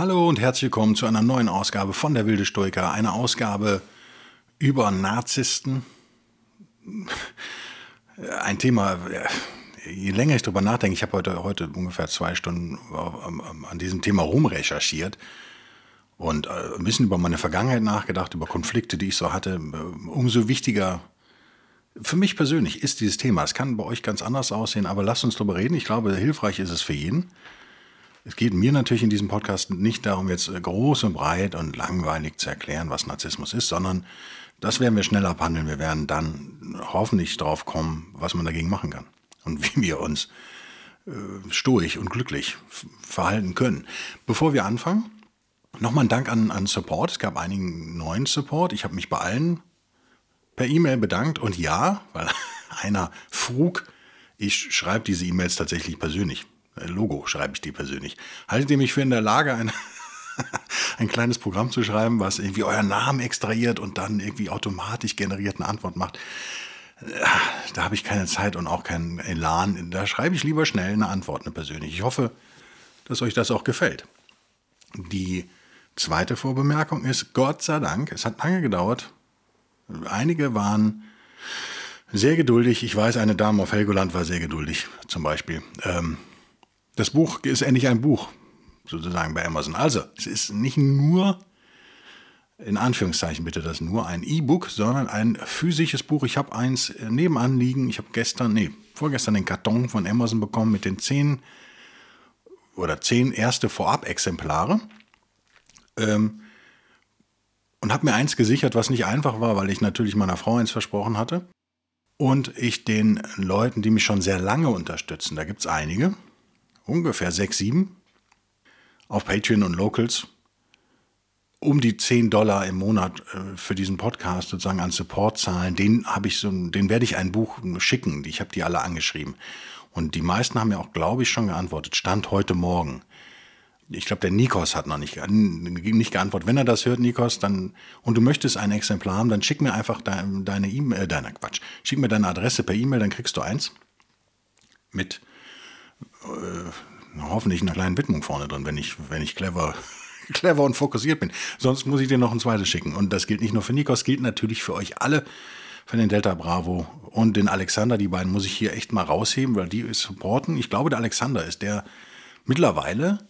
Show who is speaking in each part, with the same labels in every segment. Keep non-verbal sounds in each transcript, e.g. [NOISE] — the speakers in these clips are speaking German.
Speaker 1: Hallo und herzlich willkommen zu einer neuen Ausgabe von der Wilde Stoiker. Eine Ausgabe über Narzissten. [LAUGHS] Ein Thema, je länger ich drüber nachdenke, ich habe heute, heute ungefähr zwei Stunden an diesem Thema rumrecherchiert und äh, ein bisschen über meine Vergangenheit nachgedacht, über Konflikte, die ich so hatte. Umso wichtiger für mich persönlich ist dieses Thema. Es kann bei euch ganz anders aussehen, aber lasst uns darüber reden. Ich glaube, hilfreich ist es für jeden. Es geht mir natürlich in diesem Podcast nicht darum, jetzt groß und breit und langweilig zu erklären, was Narzissmus ist, sondern das werden wir schnell abhandeln. Wir werden dann hoffentlich drauf kommen, was man dagegen machen kann und wie wir uns äh, stoisch und glücklich verhalten können. Bevor wir anfangen, nochmal ein Dank an, an Support. Es gab einigen neuen Support. Ich habe mich bei allen per E-Mail bedankt und ja, weil [LAUGHS] einer frug, ich schreibe diese E-Mails tatsächlich persönlich. Äh, Logo schreibe ich die persönlich. Haltet ihr mich für in der Lage, ein, [LAUGHS] ein kleines Programm zu schreiben, was irgendwie euren Namen extrahiert und dann irgendwie automatisch generiert eine Antwort macht? Äh, da habe ich keine Zeit und auch keinen Elan. Da schreibe ich lieber schnell eine Antwort, eine persönliche. Ich hoffe, dass euch das auch gefällt. Die zweite Vorbemerkung ist, Gott sei Dank, es hat lange gedauert. Einige waren sehr geduldig. Ich weiß, eine Dame auf Helgoland war sehr geduldig, zum Beispiel. Ähm, das Buch ist endlich ein Buch, sozusagen bei Amazon. Also, es ist nicht nur, in Anführungszeichen bitte das, nur ein E-Book, sondern ein physisches Buch. Ich habe eins äh, nebenan liegen. Ich habe gestern, nee, vorgestern den Karton von Amazon bekommen mit den zehn oder zehn erste Vorab-Exemplare. Ähm, und habe mir eins gesichert, was nicht einfach war, weil ich natürlich meiner Frau eins versprochen hatte. Und ich den Leuten, die mich schon sehr lange unterstützen, da gibt es einige, ungefähr sechs, sieben, auf Patreon und Locals, um die 10 Dollar im Monat äh, für diesen Podcast sozusagen an Support zahlen, den habe ich so, den werde ich ein Buch schicken. Ich habe die alle angeschrieben. Und die meisten haben ja auch, glaube ich, schon geantwortet. Stand heute Morgen. Ich glaube, der Nikos hat noch nicht, nicht geantwortet. Wenn er das hört, Nikos, dann, und du möchtest ein Exemplar haben, dann schick mir einfach deine E-Mail, äh, deine Quatsch, schick mir deine Adresse per E-Mail, dann kriegst du eins. Mit äh, hoffentlich einer kleinen Widmung vorne drin, wenn ich, wenn ich clever, [LAUGHS] clever und fokussiert bin. Sonst muss ich dir noch ein zweites schicken. Und das gilt nicht nur für Nikos, gilt natürlich für euch alle, für den Delta Bravo und den Alexander. Die beiden muss ich hier echt mal rausheben, weil die supporten. Ich glaube, der Alexander ist der mittlerweile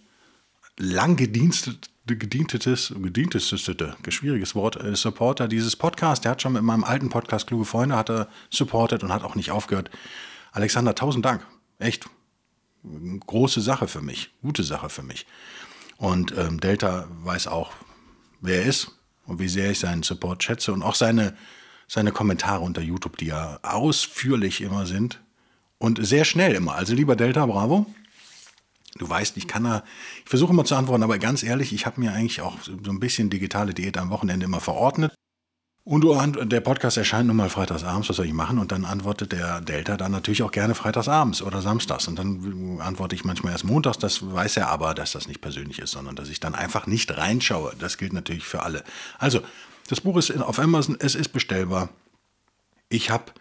Speaker 1: lang gedienstete gedientetes, gedienteste, schwieriges Wort, äh, Supporter dieses Podcast. Der hat schon mit meinem alten Podcast Kluge Freunde hat er supportet und hat auch nicht aufgehört. Alexander, tausend Dank. Echt große Sache für mich, gute Sache für mich. Und ähm, Delta weiß auch, wer er ist und wie sehr ich seinen Support schätze und auch seine, seine Kommentare unter YouTube, die ja ausführlich immer sind und sehr schnell immer. Also lieber Delta, bravo. Du weißt, ich kann da, ich versuche immer zu antworten, aber ganz ehrlich, ich habe mir eigentlich auch so ein bisschen digitale Diät am Wochenende immer verordnet. Und der Podcast erscheint nun mal freitagsabends, was soll ich machen? Und dann antwortet der Delta dann natürlich auch gerne freitagsabends oder samstags. Und dann antworte ich manchmal erst montags. Das weiß er aber, dass das nicht persönlich ist, sondern dass ich dann einfach nicht reinschaue. Das gilt natürlich für alle. Also, das Buch ist auf Amazon, es ist bestellbar. Ich habe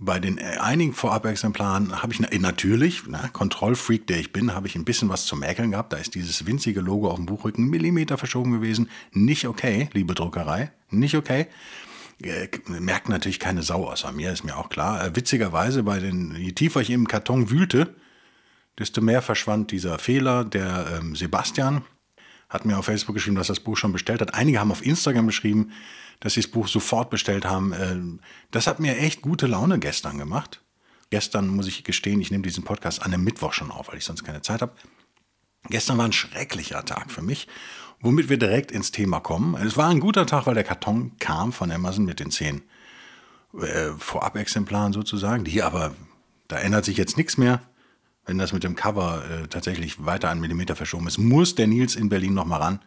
Speaker 1: bei den äh, einigen Vorab-Exemplaren habe ich natürlich, na, Kontrollfreak, der ich bin, habe ich ein bisschen was zu mäkeln gehabt. Da ist dieses winzige Logo auf dem Buchrücken Millimeter verschoben gewesen. Nicht okay, liebe Druckerei, nicht okay. Äh, merkt natürlich keine Sau außer mir, ist mir auch klar. Äh, witzigerweise, bei den, je tiefer ich im Karton wühlte, desto mehr verschwand dieser Fehler. Der ähm, Sebastian hat mir auf Facebook geschrieben, dass das Buch schon bestellt hat. Einige haben auf Instagram geschrieben, dass sie das Buch sofort bestellt haben. Ähm, das hat mir echt gute Laune gestern gemacht. Gestern muss ich gestehen, ich nehme diesen Podcast an einem Mittwoch schon auf, weil ich sonst keine Zeit habe. Gestern war ein schrecklicher Tag für mich, womit wir direkt ins Thema kommen. Es war ein guter Tag, weil der Karton kam von Amazon mit den zehn äh, Vorab-Exemplaren sozusagen, die aber, da ändert sich jetzt nichts mehr. Wenn das mit dem Cover äh, tatsächlich weiter einen Millimeter verschoben ist, muss der Nils in Berlin nochmal ran.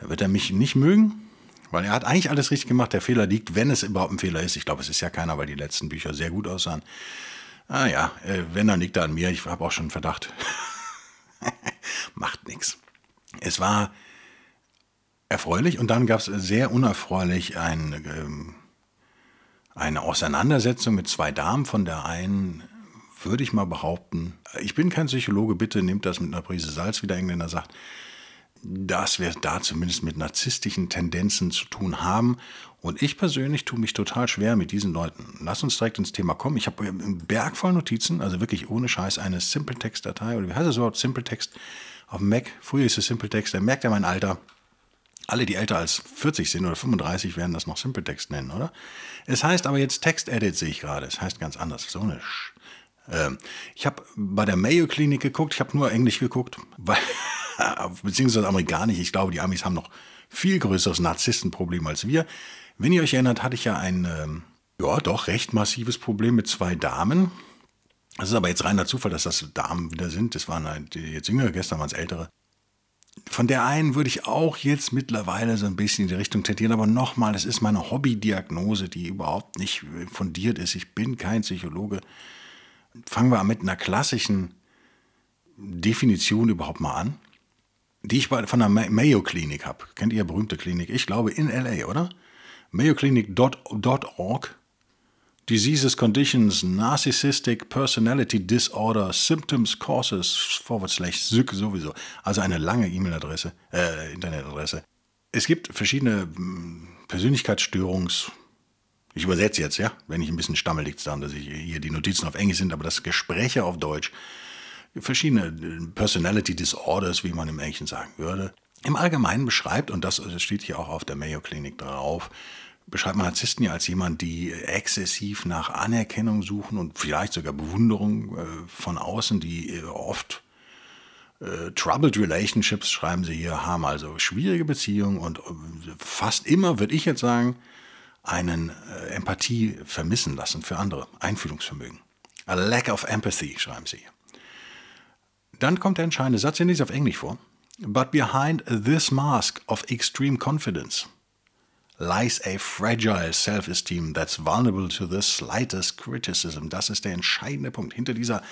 Speaker 1: Da wird er mich nicht mögen, weil er hat eigentlich alles richtig gemacht. Der Fehler liegt, wenn es überhaupt ein Fehler ist. Ich glaube, es ist ja keiner, weil die letzten Bücher sehr gut aussahen. Ah ja, äh, wenn, dann liegt er an mir. Ich habe auch schon einen Verdacht. [LAUGHS] Macht nichts. Es war erfreulich und dann gab es sehr unerfreulich ein, ähm, eine Auseinandersetzung mit zwei Damen. Von der einen würde ich mal behaupten, ich bin kein Psychologe, bitte nehmt das mit einer Prise Salz, wie der Engländer sagt, dass wir da zumindest mit narzisstischen Tendenzen zu tun haben. Und ich persönlich tue mich total schwer mit diesen Leuten. Lass uns direkt ins Thema kommen. Ich habe einen Berg voll Notizen, also wirklich ohne Scheiß eine Simple-Text-Datei, oder wie heißt das überhaupt? Simple-Text auf dem Mac. Früher ist es Simple-Text, da merkt er mein Alter. Alle, die älter als 40 sind oder 35, werden das noch Simple-Text nennen, oder? Es heißt aber jetzt Text-Edit, sehe ich gerade. Es heißt ganz anders. So eine Sch ich habe bei der Mayo Klinik geguckt, ich habe nur Englisch geguckt, weil, [LAUGHS] beziehungsweise Amerikanisch. Ich glaube, die Amis haben noch viel größeres Narzisstenproblem als wir. Wenn ihr euch erinnert, hatte ich ja ein, ähm, ja, doch recht massives Problem mit zwei Damen. Das ist aber jetzt reiner Zufall, dass das Damen wieder sind. Das waren halt jetzt jüngere, gestern waren es ältere. Von der einen würde ich auch jetzt mittlerweile so ein bisschen in die Richtung tendieren, aber nochmal, das ist meine Hobbydiagnose, die überhaupt nicht fundiert ist. Ich bin kein Psychologe fangen wir mit einer klassischen Definition überhaupt mal an, die ich von der Mayo Klinik habe. Kennt ihr berühmte Klinik? Ich glaube in LA, oder? mayoclinic.org Diseases, Conditions, Narcissistic Personality Disorder, Symptoms, Causes, forward slash SYK sowieso. Also eine lange E-Mail-Adresse, äh, Internetadresse. Es gibt verschiedene hm, Persönlichkeitsstörungs- ich übersetze jetzt, ja, wenn ich ein bisschen stammel, liegt es daran, dass ich hier die Notizen auf Englisch sind, aber das Gespräche auf Deutsch, verschiedene äh, Personality Disorders, wie man im Englischen sagen würde, im Allgemeinen beschreibt, und das steht hier auch auf der Mayo Klinik drauf, beschreibt man Narzissten ja als jemand, die exzessiv nach Anerkennung suchen und vielleicht sogar Bewunderung äh, von außen, die äh, oft äh, troubled relationships, schreiben sie hier, haben also schwierige Beziehungen und äh, fast immer, würde ich jetzt sagen, einen äh, Empathie vermissen lassen für andere, Einfühlungsvermögen. A lack of empathy, schreiben sie. Dann kommt der entscheidende Satz, den lese auf Englisch vor. But behind this mask of extreme confidence lies a fragile self-esteem that's vulnerable to the slightest criticism. Das ist der entscheidende Punkt. Hinter, dieser,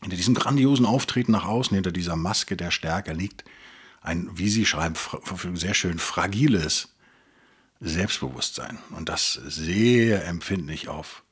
Speaker 1: hinter diesem grandiosen Auftreten nach außen, hinter dieser Maske der Stärke liegt ein, wie Sie schreiben, sehr schön fragiles Selbstbewusstsein und das sehr empfindlich auf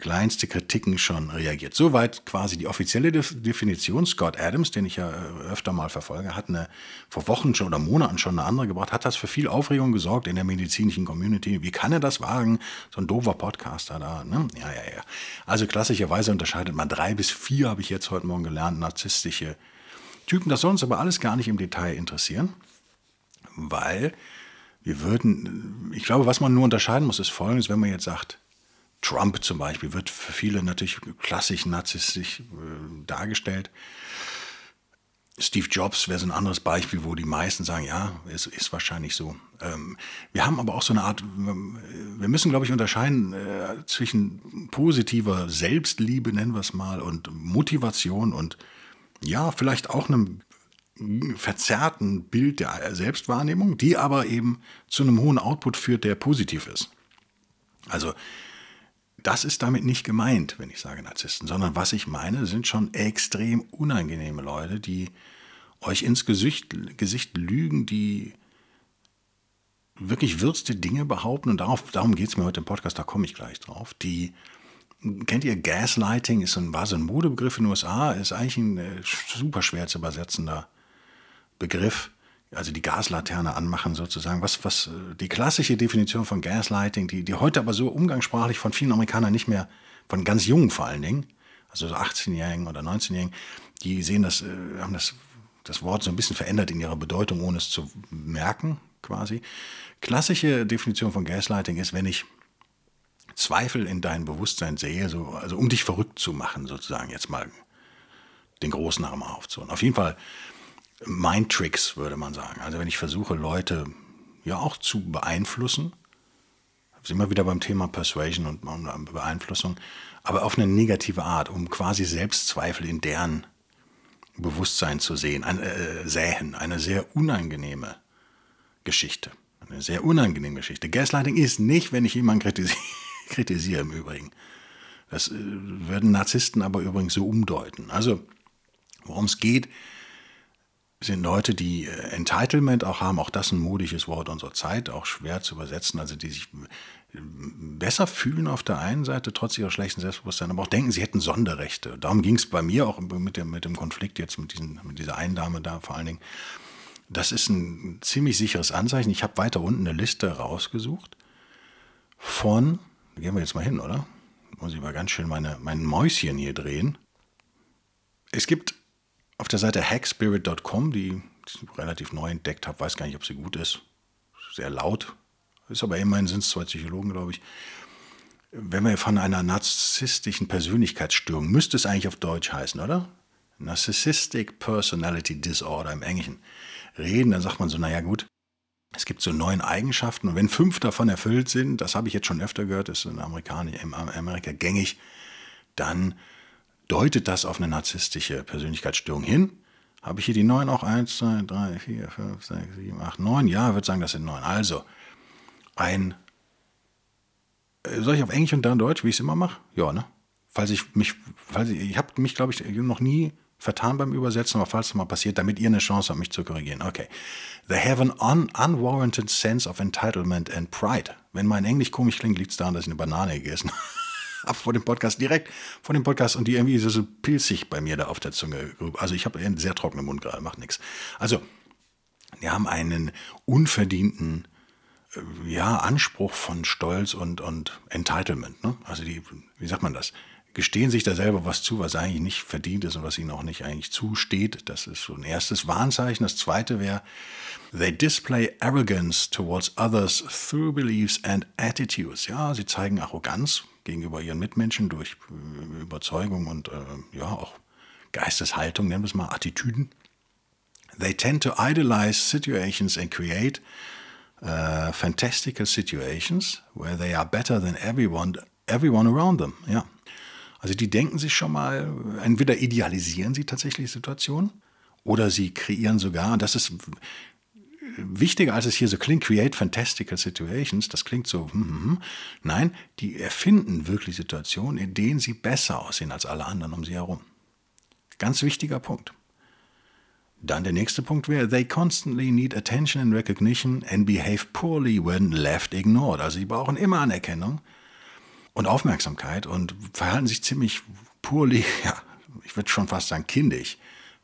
Speaker 1: kleinste Kritiken schon reagiert. Soweit quasi die offizielle Definition. Scott Adams, den ich ja äh, öfter mal verfolge, hat eine, vor Wochen schon oder Monaten schon eine andere gebracht, hat das für viel Aufregung gesorgt in der medizinischen Community. Wie kann er das wagen? So ein doofer Podcaster da. Ne? Ja, ja, ja. Also klassischerweise unterscheidet man drei bis vier, habe ich jetzt heute Morgen gelernt, narzisstische Typen. Das soll uns aber alles gar nicht im Detail interessieren, weil wir würden, ich glaube, was man nur unterscheiden muss, ist folgendes, wenn man jetzt sagt, Trump zum Beispiel wird für viele natürlich klassisch narzisstisch äh, dargestellt. Steve Jobs wäre so ein anderes Beispiel, wo die meisten sagen, ja, es ist wahrscheinlich so. Ähm, wir haben aber auch so eine Art, wir müssen, glaube ich, unterscheiden äh, zwischen positiver Selbstliebe, nennen wir es mal, und Motivation und ja, vielleicht auch einem verzerrten Bild der Selbstwahrnehmung, die aber eben zu einem hohen Output führt, der positiv ist. Also das ist damit nicht gemeint, wenn ich sage Narzissten, sondern was ich meine, sind schon extrem unangenehme Leute, die euch ins Gesicht, Gesicht lügen, die wirklich würzte Dinge behaupten und darauf, darum geht es mir heute im Podcast, da komme ich gleich drauf, die Kennt ihr Gaslighting? Ist ein, war so ein Modebegriff in den USA, ist eigentlich ein äh, super schwer zu übersetzender Begriff, also die Gaslaterne anmachen sozusagen, was, was äh, die klassische Definition von Gaslighting, die, die heute aber so umgangssprachlich von vielen Amerikanern nicht mehr, von ganz jungen vor allen Dingen, also so 18-Jährigen oder 19-Jährigen, die sehen das, äh, haben das, das Wort so ein bisschen verändert in ihrer Bedeutung, ohne es zu merken, quasi. Klassische Definition von Gaslighting ist, wenn ich Zweifel in dein Bewusstsein sehe, so, also um dich verrückt zu machen, sozusagen, jetzt mal den großen Arm aufzuholen. Auf jeden Fall Mind-Tricks, würde man sagen. Also wenn ich versuche, Leute ja auch zu beeinflussen, sind wir wieder beim Thema Persuasion und Beeinflussung, aber auf eine negative Art, um quasi Selbstzweifel in deren Bewusstsein zu sehen, ein, äh, säen. Eine sehr unangenehme Geschichte. Eine sehr unangenehme Geschichte. Gaslighting ist nicht, wenn ich jemanden kritisiere, [LAUGHS] kritisiere im Übrigen. Das äh, würden Narzissten aber übrigens so umdeuten. Also, worum es geht, sind Leute, die äh, Entitlement auch haben, auch das ein modisches Wort unserer Zeit, auch schwer zu übersetzen, also die sich äh, besser fühlen auf der einen Seite, trotz ihrer schlechten Selbstbewusstsein, aber auch denken, sie hätten Sonderrechte. Darum ging es bei mir auch mit dem, mit dem Konflikt jetzt mit, diesen, mit dieser einen Dame da vor allen Dingen. Das ist ein ziemlich sicheres Anzeichen. Ich habe weiter unten eine Liste rausgesucht von, gehen wir jetzt mal hin, oder? Muss ich mal ganz schön meine, mein Mäuschen hier drehen. Es gibt auf der Seite hackspirit.com, die ich relativ neu entdeckt habe, weiß gar nicht, ob sie gut ist. Sehr laut. Ist aber immerhin sind es zwei Psychologen, glaube ich. Wenn wir von einer narzisstischen Persönlichkeitsstörung, müsste es eigentlich auf Deutsch heißen, oder? Narcissistic Personality Disorder im Englischen reden, dann sagt man so, naja gut, es gibt so neun Eigenschaften und wenn fünf davon erfüllt sind, das habe ich jetzt schon öfter gehört, ist in Amerika, in Amerika gängig, dann deutet das auf eine narzisstische Persönlichkeitsstörung hin. Habe ich hier die neun auch? Eins, zwei, drei, vier, fünf, sechs, sieben, acht, neun? Ja, würde sagen, das sind neun. Also, ein. Äh, soll ich auf Englisch und dann Deutsch, wie ich es immer mache? Ja, ne? Falls ich mich, falls ich, ich habe mich, glaube ich, noch nie vertan beim Übersetzen, aber falls es mal passiert, damit ihr eine Chance habt, mich zu korrigieren. Okay. They have an un unwarranted sense of entitlement and pride. Wenn mein Englisch komisch klingt, liegt es daran, dass ich eine Banane gegessen [LAUGHS] habe ab vor dem Podcast, direkt vor dem Podcast und die irgendwie so, so pilzig bei mir da auf der Zunge. Also ich habe einen sehr trockenen Mund gerade, macht nichts. Also, wir haben einen unverdienten äh, ja, Anspruch von Stolz und, und Entitlement. Ne? Also die, wie sagt man das? Gestehen sich da selber was zu, was eigentlich nicht verdient ist und was ihnen auch nicht eigentlich zusteht. Das ist so ein erstes Warnzeichen. Das zweite wäre, they display arrogance towards others through beliefs and attitudes. Ja, sie zeigen Arroganz gegenüber ihren Mitmenschen durch äh, Überzeugung und äh, ja auch Geisteshaltung, nennen wir es mal Attitüden. They tend to idolize situations and create uh, fantastical situations where they are better than everyone, everyone around them. Ja. Also die denken sich schon mal, entweder idealisieren sie tatsächlich Situationen oder sie kreieren sogar, das ist wichtiger als es hier so klingt, create fantastical situations, das klingt so, hm, hm, hm. nein, die erfinden wirklich Situationen, in denen sie besser aussehen als alle anderen um sie herum. Ganz wichtiger Punkt. Dann der nächste Punkt wäre, they constantly need attention and recognition and behave poorly when left ignored. Also sie brauchen immer Anerkennung und Aufmerksamkeit und verhalten sich ziemlich poorly, [LAUGHS] ja, ich würde schon fast sagen kindisch,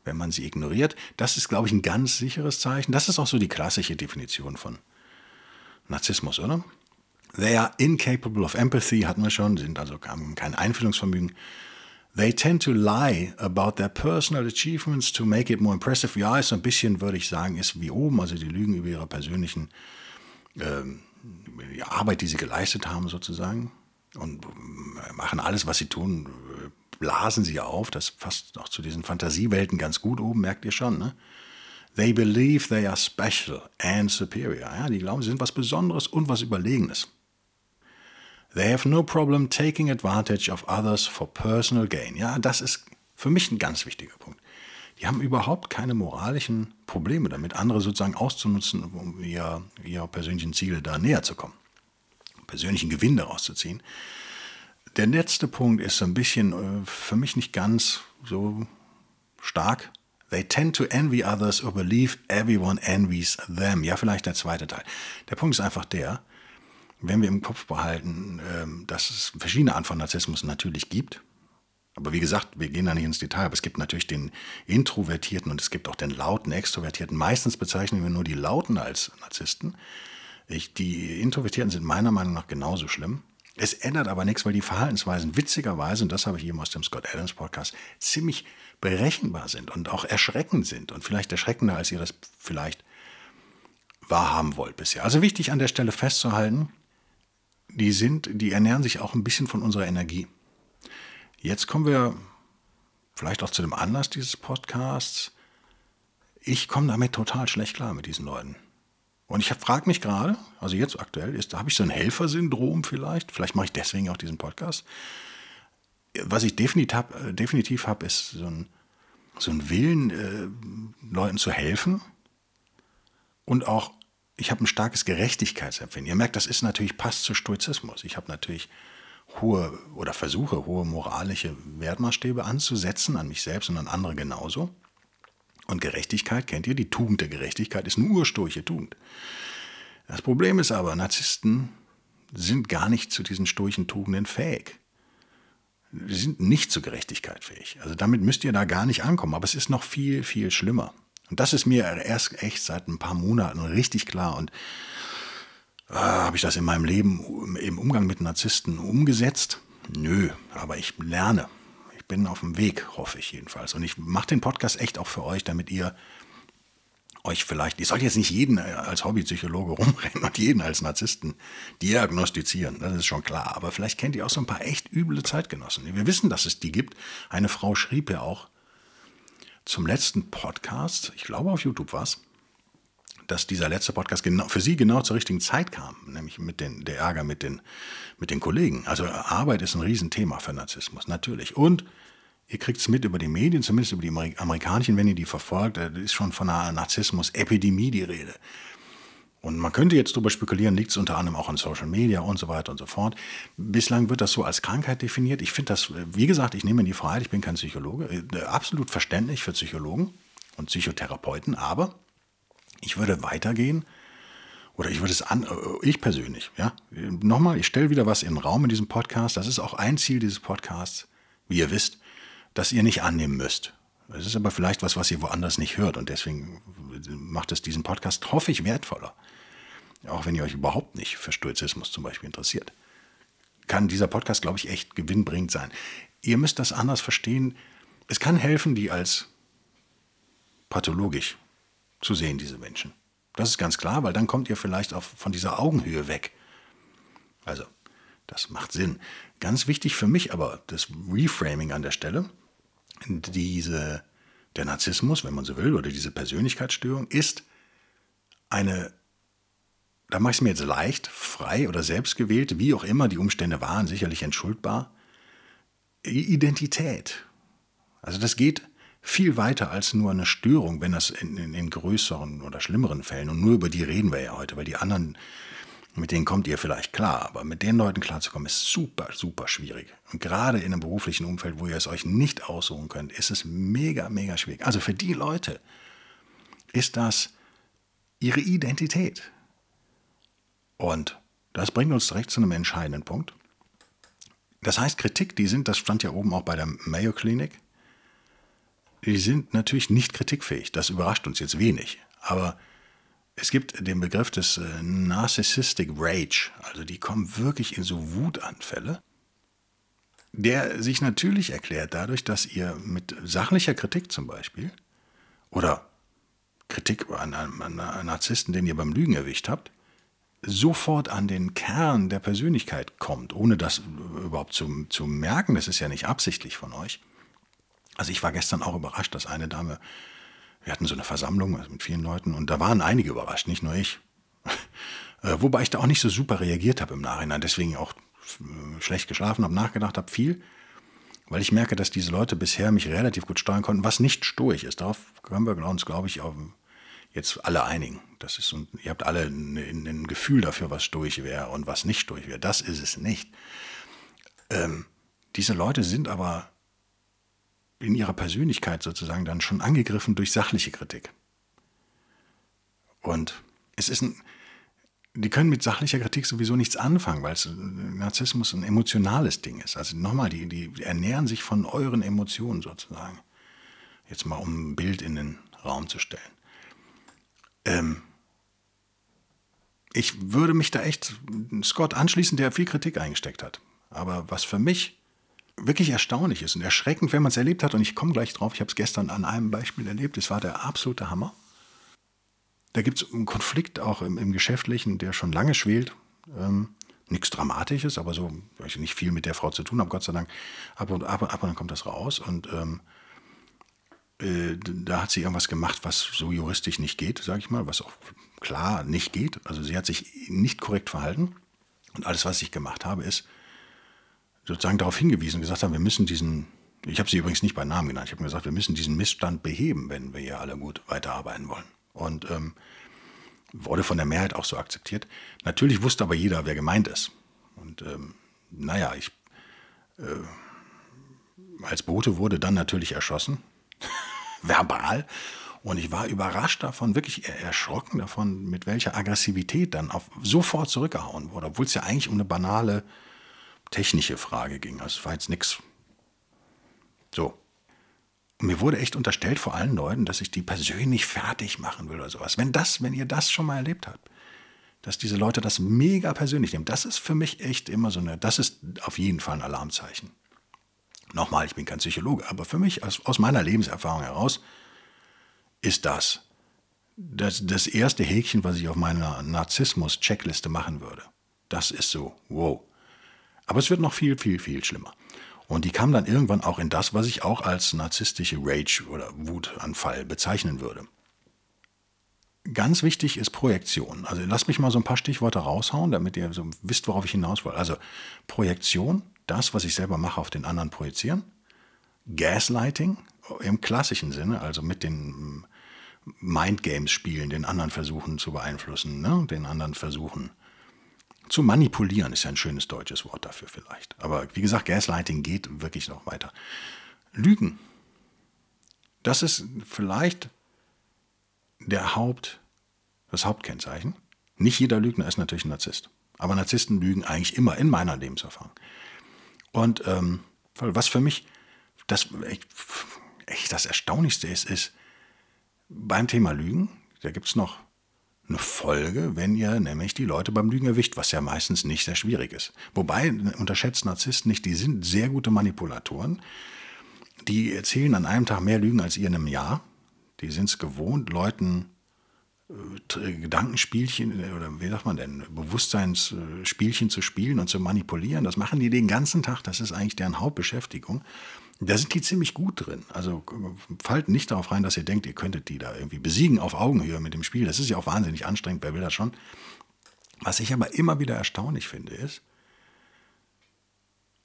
Speaker 1: wenn man sie ignoriert. Das ist, glaube ich, ein ganz sicheres Zeichen. Das ist auch so die klassische Definition von Narzissmus, oder? They are incapable of empathy, hatten wir schon, sind also kein Einfühlungsvermögen. They tend to lie about their personal achievements to make it more impressive. Ja, ist so ein bisschen, würde ich sagen, ist wie oben, also die lügen über ihre persönlichen ähm, die Arbeit, die sie geleistet haben, sozusagen. Und äh, machen alles, was sie tun, blasen sie auf. Das passt auch zu diesen Fantasiewelten ganz gut oben, merkt ihr schon. Ne? They believe they are special and superior. Ja, die glauben, sie sind was Besonderes und was Überlegenes. They have no problem taking advantage of others for personal gain. Ja, das ist für mich ein ganz wichtiger Punkt. Die haben überhaupt keine moralischen Probleme damit, andere sozusagen auszunutzen, um ihr, ihrer persönlichen Ziele da näher zu kommen, persönlichen Gewinn daraus zu ziehen. Der letzte Punkt ist so ein bisschen äh, für mich nicht ganz so stark. They tend to envy others or believe everyone envies them. Ja, vielleicht der zweite Teil. Der Punkt ist einfach der, wenn wir im Kopf behalten, ähm, dass es verschiedene Arten von Narzissmus natürlich gibt. Aber wie gesagt, wir gehen da nicht ins Detail, aber es gibt natürlich den Introvertierten und es gibt auch den lauten Extrovertierten. Meistens bezeichnen wir nur die Lauten als Narzissten. Ich, die Introvertierten sind meiner Meinung nach genauso schlimm. Es ändert aber nichts, weil die Verhaltensweisen witzigerweise, und das habe ich eben aus dem Scott Adams Podcast, ziemlich berechenbar sind und auch erschreckend sind und vielleicht erschreckender, als ihr das vielleicht wahrhaben wollt bisher. Also wichtig an der Stelle festzuhalten, die sind, die ernähren sich auch ein bisschen von unserer Energie. Jetzt kommen wir vielleicht auch zu dem Anlass dieses Podcasts. Ich komme damit total schlecht klar mit diesen Leuten. Und ich frage mich gerade, also jetzt aktuell, ist, habe ich so ein Helfersyndrom vielleicht? Vielleicht mache ich deswegen auch diesen Podcast. Was ich definitiv habe, definitiv hab, ist so ein, so ein Willen, äh, Leuten zu helfen. Und auch, ich habe ein starkes Gerechtigkeitsempfinden. Ihr merkt, das ist natürlich, passt zu Stoizismus. Ich habe natürlich hohe oder versuche, hohe moralische Wertmaßstäbe anzusetzen an mich selbst und an andere genauso. Und Gerechtigkeit, kennt ihr? Die Tugend der Gerechtigkeit ist eine ursturche Tugend. Das Problem ist aber, Narzissten sind gar nicht zu diesen sturchen Tugenden fähig. Sie sind nicht zur Gerechtigkeit fähig. Also damit müsst ihr da gar nicht ankommen. Aber es ist noch viel, viel schlimmer. Und das ist mir erst echt seit ein paar Monaten richtig klar. Und äh, habe ich das in meinem Leben im Umgang mit Narzissten umgesetzt? Nö, aber ich lerne bin auf dem Weg, hoffe ich jedenfalls. Und ich mache den Podcast echt auch für euch, damit ihr euch vielleicht, ich sollte jetzt nicht jeden als Hobbypsychologe rumrennen und jeden als Narzissten diagnostizieren, das ist schon klar. Aber vielleicht kennt ihr auch so ein paar echt üble Zeitgenossen. Wir wissen, dass es die gibt. Eine Frau schrieb ja auch zum letzten Podcast, ich glaube auf YouTube war es, dass dieser letzte Podcast genau, für Sie genau zur richtigen Zeit kam, nämlich mit den, der Ärger mit den, mit den Kollegen. Also Arbeit ist ein Riesenthema für Narzissmus, natürlich. Und ihr kriegt es mit über die Medien, zumindest über die amerikanischen, wenn ihr die verfolgt, da ist schon von einer Narzissmus-Epidemie die Rede. Und man könnte jetzt darüber spekulieren, liegt es unter anderem auch an Social Media und so weiter und so fort. Bislang wird das so als Krankheit definiert. Ich finde das, wie gesagt, ich nehme in die Freiheit, ich bin kein Psychologe, äh, absolut verständlich für Psychologen und Psychotherapeuten, aber ich würde weitergehen oder ich würde es an, äh, ich persönlich, ja, nochmal, ich stelle wieder was in den Raum in diesem Podcast. Das ist auch ein Ziel dieses Podcasts, wie ihr wisst, dass ihr nicht annehmen müsst. Es ist aber vielleicht was, was ihr woanders nicht hört und deswegen macht es diesen Podcast, hoffe ich, wertvoller. Auch wenn ihr euch überhaupt nicht für Stoizismus zum Beispiel interessiert. Kann dieser Podcast, glaube ich, echt gewinnbringend sein. Ihr müsst das anders verstehen. Es kann helfen, die als pathologisch zu sehen, diese Menschen. Das ist ganz klar, weil dann kommt ihr vielleicht auch von dieser Augenhöhe weg. Also, das macht Sinn. Ganz wichtig für mich aber das Reframing an der Stelle. Diese, der Narzissmus, wenn man so will, oder diese Persönlichkeitsstörung ist eine, da mache ich es mir jetzt leicht, frei oder selbstgewählt, wie auch immer die Umstände waren, sicherlich entschuldbar, Identität. Also das geht viel weiter als nur eine Störung, wenn das in, in, in, größeren oder schlimmeren Fällen, und nur über die reden wir ja heute, weil die anderen, mit denen kommt ihr vielleicht klar, aber mit den Leuten klarzukommen, ist super, super schwierig. Und gerade in einem beruflichen Umfeld, wo ihr es euch nicht aussuchen könnt, ist es mega, mega schwierig. Also für die Leute ist das ihre Identität. Und das bringt uns direkt zu einem entscheidenden Punkt. Das heißt, Kritik, die sind, das stand ja oben auch bei der Mayo Klinik, die sind natürlich nicht kritikfähig. Das überrascht uns jetzt wenig. Aber es gibt den Begriff des äh, Narcissistic Rage, also die kommen wirklich in so Wutanfälle, der sich natürlich erklärt dadurch, dass ihr mit sachlicher Kritik zum Beispiel oder Kritik an einem, an einem Narzissten, den ihr beim Lügen erwischt habt, sofort an den Kern der Persönlichkeit kommt, ohne das überhaupt zu, zu merken. Das ist ja nicht absichtlich von euch. Also ich war gestern auch überrascht, dass eine Dame, wir hatten so eine Versammlung also mit vielen Leuten und da waren einige überrascht, nicht nur ich. [LAUGHS] Äh, wobei ich da auch nicht so super reagiert habe im Nachhinein, deswegen auch äh, schlecht geschlafen habe, nachgedacht habe, viel, weil ich merke, dass diese Leute bisher mich relativ gut steuern konnten, was nicht stoisch ist. Darauf können wir uns, glaube ich, jetzt alle einigen. Das ist, ihr habt alle ein, ein Gefühl dafür, was stoisch wäre und was nicht stoisch wäre. Das ist es nicht. Ähm, diese Leute sind aber in ihrer Persönlichkeit sozusagen dann schon angegriffen durch sachliche Kritik. Und es ist ein, die können mit sachlicher Kritik sowieso nichts anfangen, weil Narzissmus ein emotionales Ding ist. Also nochmal, die, die ernähren sich von euren Emotionen sozusagen. Jetzt mal, um ein Bild in den Raum zu stellen. Ähm, ich würde mich da echt Scott anschließen, der viel Kritik eingesteckt hat. Aber was für mich wirklich erstaunlich ist und erschreckend, wenn man es erlebt hat. Und ich komme gleich drauf, ich habe es gestern an einem Beispiel erlebt. Es war der absolute Hammer. Da gibt es einen Konflikt auch im, im, Geschäftlichen, der schon lange schwelt. Ähm, Nichts Dramatisches, aber so, weil ich nicht viel mit der Frau zu tun habe, Gott sei Dank. Ab und ab, ab und dann kommt das raus. Und ähm, äh, da hat sie irgendwas gemacht, was so juristisch nicht geht, sage ich mal, was auch klar nicht geht. Also sie hat sich nicht korrekt verhalten. Und alles, was ich gemacht habe, ist sozusagen darauf hingewiesen, gesagt haben, wir müssen diesen, ich habe sie übrigens nicht bei Namen genannt, ich habe gesagt, wir müssen diesen Missstand beheben, wenn wir hier alle gut weiterarbeiten wollen. Und ähm, wurde von der Mehrheit auch so akzeptiert. Natürlich wusste aber jeder, wer gemeint ist. Und ähm, naja, ich äh, als Bote wurde dann natürlich erschossen, [LAUGHS] verbal. Und ich war überrascht davon, wirklich erschrocken davon, mit welcher Aggressivität dann auf, sofort zurückgehauen wurde, obwohl es ja eigentlich um eine banale technische Frage ging. Also es war jetzt nichts. So. Und mir wurde echt unterstellt vor allen Leuten, dass ich die persönlich fertig machen will oder sowas. Wenn das, wenn ihr das schon mal erlebt habt, dass diese Leute das mega persönlich nehmen, das ist für mich echt immer so eine, das ist auf jeden Fall ein Alarmzeichen. Nochmal, ich bin kein Psychologe, aber für mich aus, aus meiner Lebenserfahrung heraus ist das, das das erste Häkchen, was ich auf meiner Narzissmus-Checkliste machen würde. Das ist so, wow. Aber es wird noch viel, viel, viel schlimmer. Und die kam dann irgendwann auch in das, was ich auch als narzisstische Rage oder Wutanfall bezeichnen würde. Ganz wichtig ist Projektion. Also lasst mich mal so ein paar Stichworte raushauen, damit ihr so wisst, worauf ich hinaus will. Also Projektion, das, was ich selber mache, auf den anderen projizieren. Gaslighting im klassischen Sinne, also mit den Mindgames spielen, den anderen versuchen zu beeinflussen, ne? den anderen versuchen zu manipulieren, ist ja ein schönes deutsches Wort dafür vielleicht. Aber wie gesagt, Gaslighting geht wirklich noch weiter. Lügen. Das ist vielleicht der Haupt, das Hauptkennzeichen. Nicht jeder Lügner ist natürlich ein Narzisst. Aber Narzissten lügen eigentlich immer in meiner Lebenserfahrung. Und ähm, was für mich das, echt, das Erstaunlichste ist, ist beim Thema Lügen, da gibt es noch eine Folge, wenn ihr nämlich die Leute beim Lügen erwischt, was ja meistens nicht sehr schwierig ist. Wobei, unterschätzt Narzissten nicht, die sind sehr gute Manipulatoren. Die erzählen an einem Tag mehr Lügen als ihr in einem Jahr. Die sind es gewohnt, Leuten äh, Gedankenspielchen äh, oder wie sagt man denn, Bewusstseinsspielchen zu spielen und zu manipulieren. Das machen die den ganzen Tag. Das ist eigentlich deren Hauptbeschäftigung. Da sind die ziemlich gut drin. Also fallt nicht darauf rein, dass ihr denkt, ihr könntet die da irgendwie besiegen auf Augenhöhe mit dem Spiel. Das ist ja auch wahnsinnig anstrengend, wer will das schon. Was ich aber immer wieder erstaunlich finde, ist,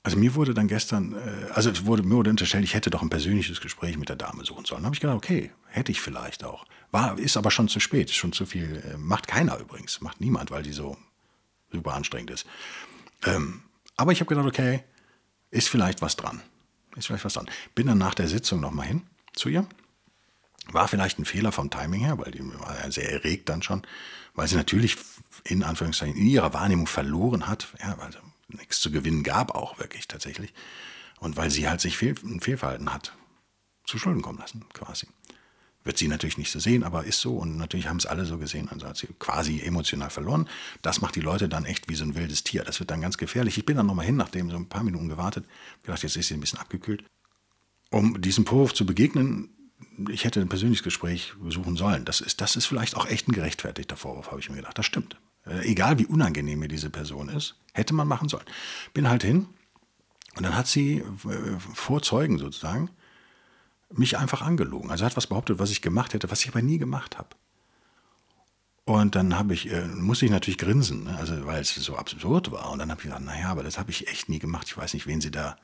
Speaker 1: also mir wurde dann gestern, äh, also es wurde mir wurde unterstellt, ich hätte doch ein persönliches Gespräch mit der Dame suchen sollen. Da habe ich gedacht, okay, hätte ich vielleicht auch. War, ist aber schon zu spät, ist schon zu viel. Äh, macht keiner übrigens, macht niemand, weil die so super anstrengend ist. Ähm, aber ich habe gedacht, okay, ist vielleicht was dran. Ist vielleicht was dran. Bin dann nach der Sitzung nochmal hin zu ihr. War vielleicht ein Fehler vom Timing her, weil die war sehr erregt dann schon, weil sie natürlich in Anführungszeichen in ihrer Wahrnehmung verloren hat. Ja, also nichts zu gewinnen gab auch wirklich tatsächlich. Und weil sie halt sich fehl, ein Fehlverhalten hat zu Schulden kommen lassen, quasi. Wird sie natürlich nicht so sehen, aber ist so. Und natürlich haben es alle so gesehen. Also hat sie quasi emotional verloren. Das macht die Leute dann echt wie so ein wildes Tier. Das wird dann ganz gefährlich. Ich bin dann nochmal hin, nachdem so ein paar Minuten gewartet. Ich dachte, jetzt ist sie ein bisschen abgekühlt. Um diesem Vorwurf zu begegnen, ich hätte ein persönliches Gespräch suchen sollen. Das ist, das ist vielleicht auch echt ein gerechtfertigter Vorwurf, habe ich mir gedacht. Das stimmt. Äh, egal wie unangenehm mir diese Person ist, hätte man machen sollen. Bin halt hin und dann hat sie äh, vor Zeugen sozusagen mich einfach angelogen. Also hat was behauptet, was ich gemacht hätte, was ich aber nie gemacht habe. Und dann habe ich, äh, musste ich natürlich grinsen, ne? also weil es so absurd war. Und dann habe ich gesagt, naja, aber das habe ich echt nie gemacht. Ich weiß nicht, wen sie da.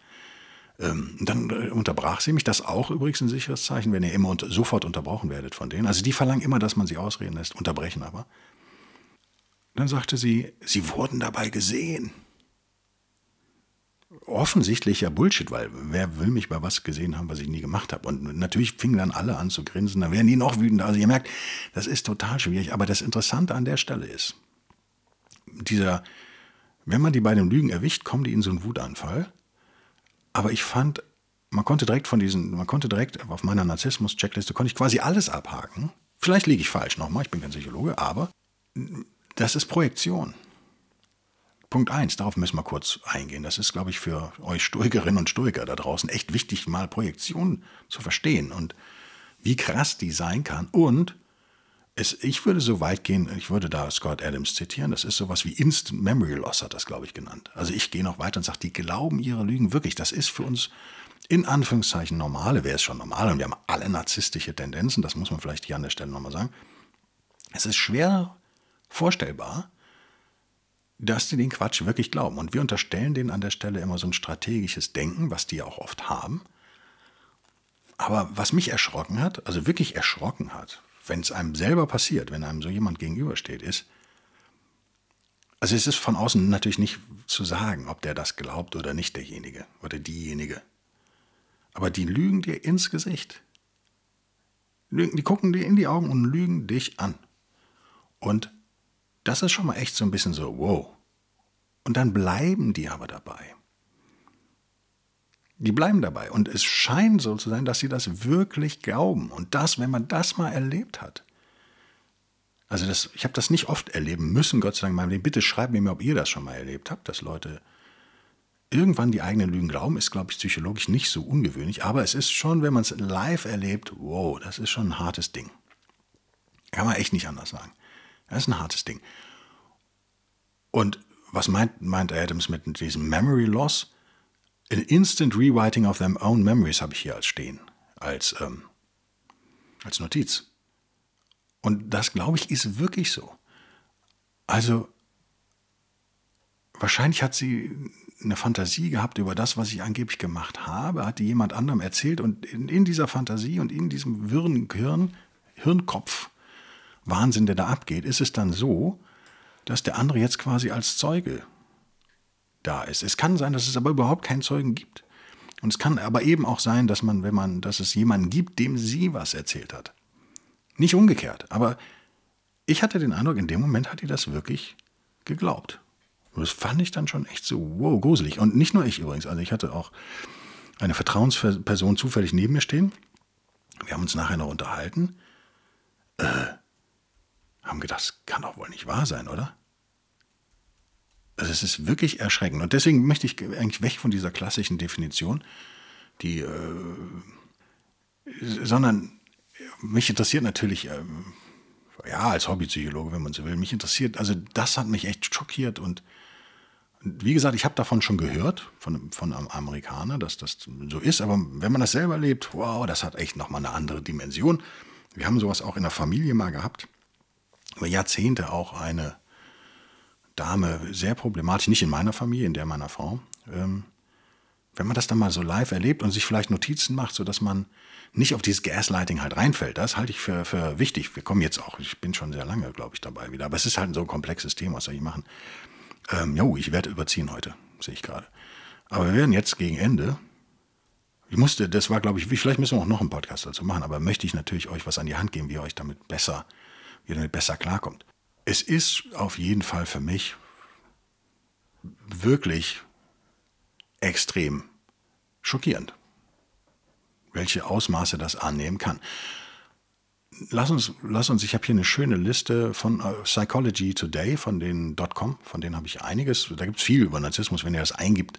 Speaker 1: Ähm, dann äh, unterbrach sie mich. Das auch übrigens ein sicheres Zeichen, wenn ihr immer unter, sofort unterbrochen werdet von denen. Also die verlangen immer, dass man sie ausreden lässt, unterbrechen aber. Dann sagte sie, sie wurden dabei gesehen. Offensichtlicher Bullshit, weil wer will mich bei was gesehen haben, was ich nie gemacht habe? Und natürlich fingen dann alle an zu grinsen, dann werden die noch wütender. Also ihr merkt, das ist total schwierig. Aber das Interessante an der Stelle ist, dieser, wenn man die bei dem Lügen erwischt, kommen die in so einen Wutanfall. Aber ich fand, man konnte direkt von diesen, man konnte direkt auf meiner Narzissmus-Checkliste, konnte ich quasi alles abhaken. Vielleicht liege ich falsch nochmal, ich bin kein Psychologe, aber das ist Projektion. Punkt 1, darauf müssen wir kurz eingehen. Das ist, glaube ich, für euch Stoikerinnen und Stoiker da draußen echt wichtig, mal Projektion zu verstehen und wie krass die sein kann. Und es, ich würde so weit gehen, ich würde da Scott Adams zitieren, das ist sowas wie Instant Memory Loss, hat das, glaube ich, genannt. Also ich gehe noch weiter und sage, die glauben ihre Lügen wirklich. Das ist für uns in Anführungszeichen normale, wer ist schon normal und wir haben alle narzisstische Tendenzen, das muss man vielleicht hier an der Stelle nochmal sagen. Es ist schwer vorstellbar, dass die den Quatsch wirklich glauben. Und wir unterstellen denen an der Stelle immer so ein strategisches Denken, was die ja auch oft haben. Aber was mich erschrocken hat, also wirklich erschrocken hat, wenn es einem selber passiert, wenn einem so jemand gegenübersteht, ist, also es ist von außen natürlich nicht zu sagen, ob der das glaubt oder nicht, derjenige oder diejenige. Aber die lügen dir ins Gesicht. Die gucken dir in die Augen und lügen dich an. Und das ist schon mal echt so ein bisschen so, wow. Und dann bleiben die aber dabei. Die bleiben dabei. Und es scheint so zu sein, dass sie das wirklich glauben. Und das, wenn man das mal erlebt hat. Also das, ich habe das nicht oft erleben müssen, Gott sei Dank in meinem Leben. Bitte schreibt mir, ob ihr das schon mal erlebt habt, dass Leute irgendwann die eigenen Lügen glauben, ist, glaube ich, psychologisch nicht so ungewöhnlich. Aber es ist schon, wenn man es live erlebt, wow, das ist schon ein hartes Ding. Kann man echt nicht anders sagen. Das ist ein hartes Ding. Und was meint, meint Adams mit diesem Memory Loss? An instant rewriting of their own memories habe ich hier als stehen, als, ähm, als Notiz. Und das, glaube ich, ist wirklich so. Also, wahrscheinlich hat sie eine Fantasie gehabt über das, was ich angeblich gemacht habe, hat die jemand anderem erzählt und in, in dieser Fantasie und in diesem wirren Hirn, Hirnkopf, Wahnsinn, der da abgeht, ist es dann so, dass der andere jetzt quasi als Zeuge da ist. Es kann sein, dass es aber überhaupt keinen Zeugen gibt. Und es kann aber eben auch sein, dass man, wenn man, dass es jemanden gibt, dem sie was erzählt hat. Nicht umgekehrt, aber ich hatte den Eindruck, in dem Moment hat die das wirklich geglaubt. Und das fand ich dann schon echt so, wow, gruselig. Und nicht nur ich übrigens, also ich hatte auch eine Vertrauensperson zufällig neben mir stehen. Wir haben uns nachher noch unterhalten. Äh, haben gedacht, das kann doch wohl nicht wahr sein, oder? Also es ist wirklich erschreckend. Und deswegen möchte ich eigentlich weg von dieser klassischen Definition, die, äh, sondern mich interessiert natürlich, äh, ja, als Hobbypsychologe, wenn man so will, mich interessiert, also das hat mich echt schockiert und wie gesagt, ich habe davon schon gehört, von, von einem Amerikaner, dass das so ist, aber wenn man das selber erlebt, wow, das hat echt nochmal eine andere Dimension. Wir haben sowas auch in der Familie mal gehabt, über Jahrzehnte auch eine Dame sehr problematisch, nicht in meiner Familie, in der meiner Frau. Ähm, wenn man das dann mal so live erlebt und sich vielleicht Notizen macht, sodass man nicht auf dieses Gaslighting halt reinfällt, das halte ich für, für wichtig. Wir kommen jetzt auch, ich bin schon sehr lange, glaube ich, dabei wieder, aber es ist halt so ein komplexes Thema, was soll ich machen? Ähm, jo, ich werde überziehen heute, sehe ich gerade. Aber wir werden jetzt gegen Ende, ich musste, das war, glaube ich, vielleicht müssen wir auch noch einen Podcast dazu machen, aber möchte ich natürlich euch was an die Hand geben, wie ihr euch damit besser, wie ihr damit besser klarkommt es ist auf jeden Fall für mich wirklich extrem schockierend, welche Ausmaße das annehmen kann. Lass uns, lass uns, ich habe hier eine schöne Liste von uh, Psychology Today, von den .com, von denen habe ich einiges. Da gibt es viel über Narzissmus, wenn ihr das eingibt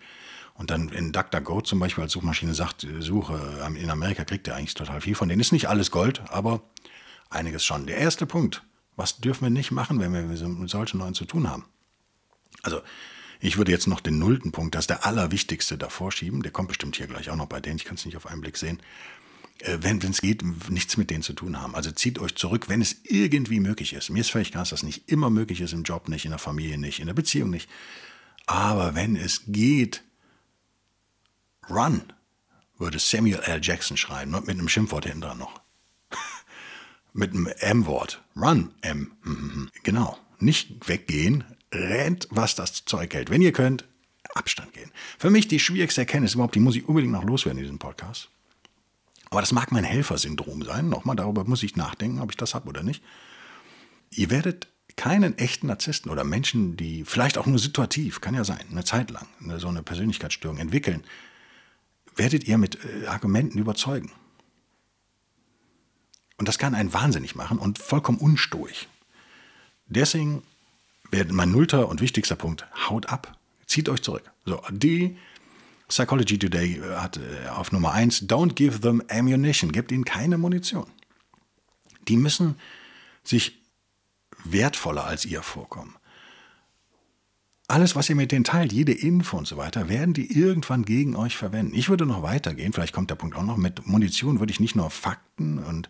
Speaker 1: und dann in DuckDuckGo zum Beispiel als Suchmaschine sagt, äh, Suche in Amerika kriegt ihr eigentlich total viel von denen. Ist nicht alles Gold, aber einiges schon. Der erste Punkt, was dürfen wir nicht machen, wenn wir mit solchen Leuten zu tun haben? Also, ich würde jetzt noch den nullten Punkt, das ist der allerwichtigste, davor schieben. Der kommt bestimmt hier gleich auch noch bei denen. Ich kann es nicht auf einen Blick sehen. Äh, wenn es geht, nichts mit denen zu tun haben. Also zieht euch zurück, wenn es irgendwie möglich ist. Mir ist völlig klar, dass das nicht immer möglich ist im Job nicht, in der Familie nicht, in der Beziehung nicht. Aber wenn es geht, run, würde Samuel L. Jackson schreien, mit einem Schimpfwort hinten dran noch mit einem M-Wort. Run, M. Genau. Nicht weggehen, rennt, was das Zeug hält. Wenn ihr könnt, Abstand gehen. Für mich die schwierigste Erkenntnis überhaupt, die muss ich unbedingt noch loswerden in diesem Podcast. Aber das mag mein Helfersyndrom sein. Nochmal, darüber muss ich nachdenken, ob ich das habe oder nicht. Ihr werdet keinen echten Narzissten oder Menschen, die vielleicht auch nur situativ, kann ja sein, eine Zeit lang, so eine Persönlichkeitsstörung entwickeln, werdet ihr mit äh, Argumenten überzeugen. Und das kann einen wahnsinnig machen und vollkommen unstoig. Deswegen wäre mein nullter und wichtigster Punkt, haut ab, zieht euch zurück. So, die Psychology Today hat äh, auf Nummer 1, don't give them ammunition, gebt ihnen keine Munition. Die müssen sich wertvoller als ihr vorkommen. alles, was ihr mit denen teilt, jede Info und so weiter, werden die irgendwann gegen euch verwenden. Ich würde noch weitergehen, vielleicht kommt der Punkt auch noch, mit Munition würde ich nicht nur Fakten und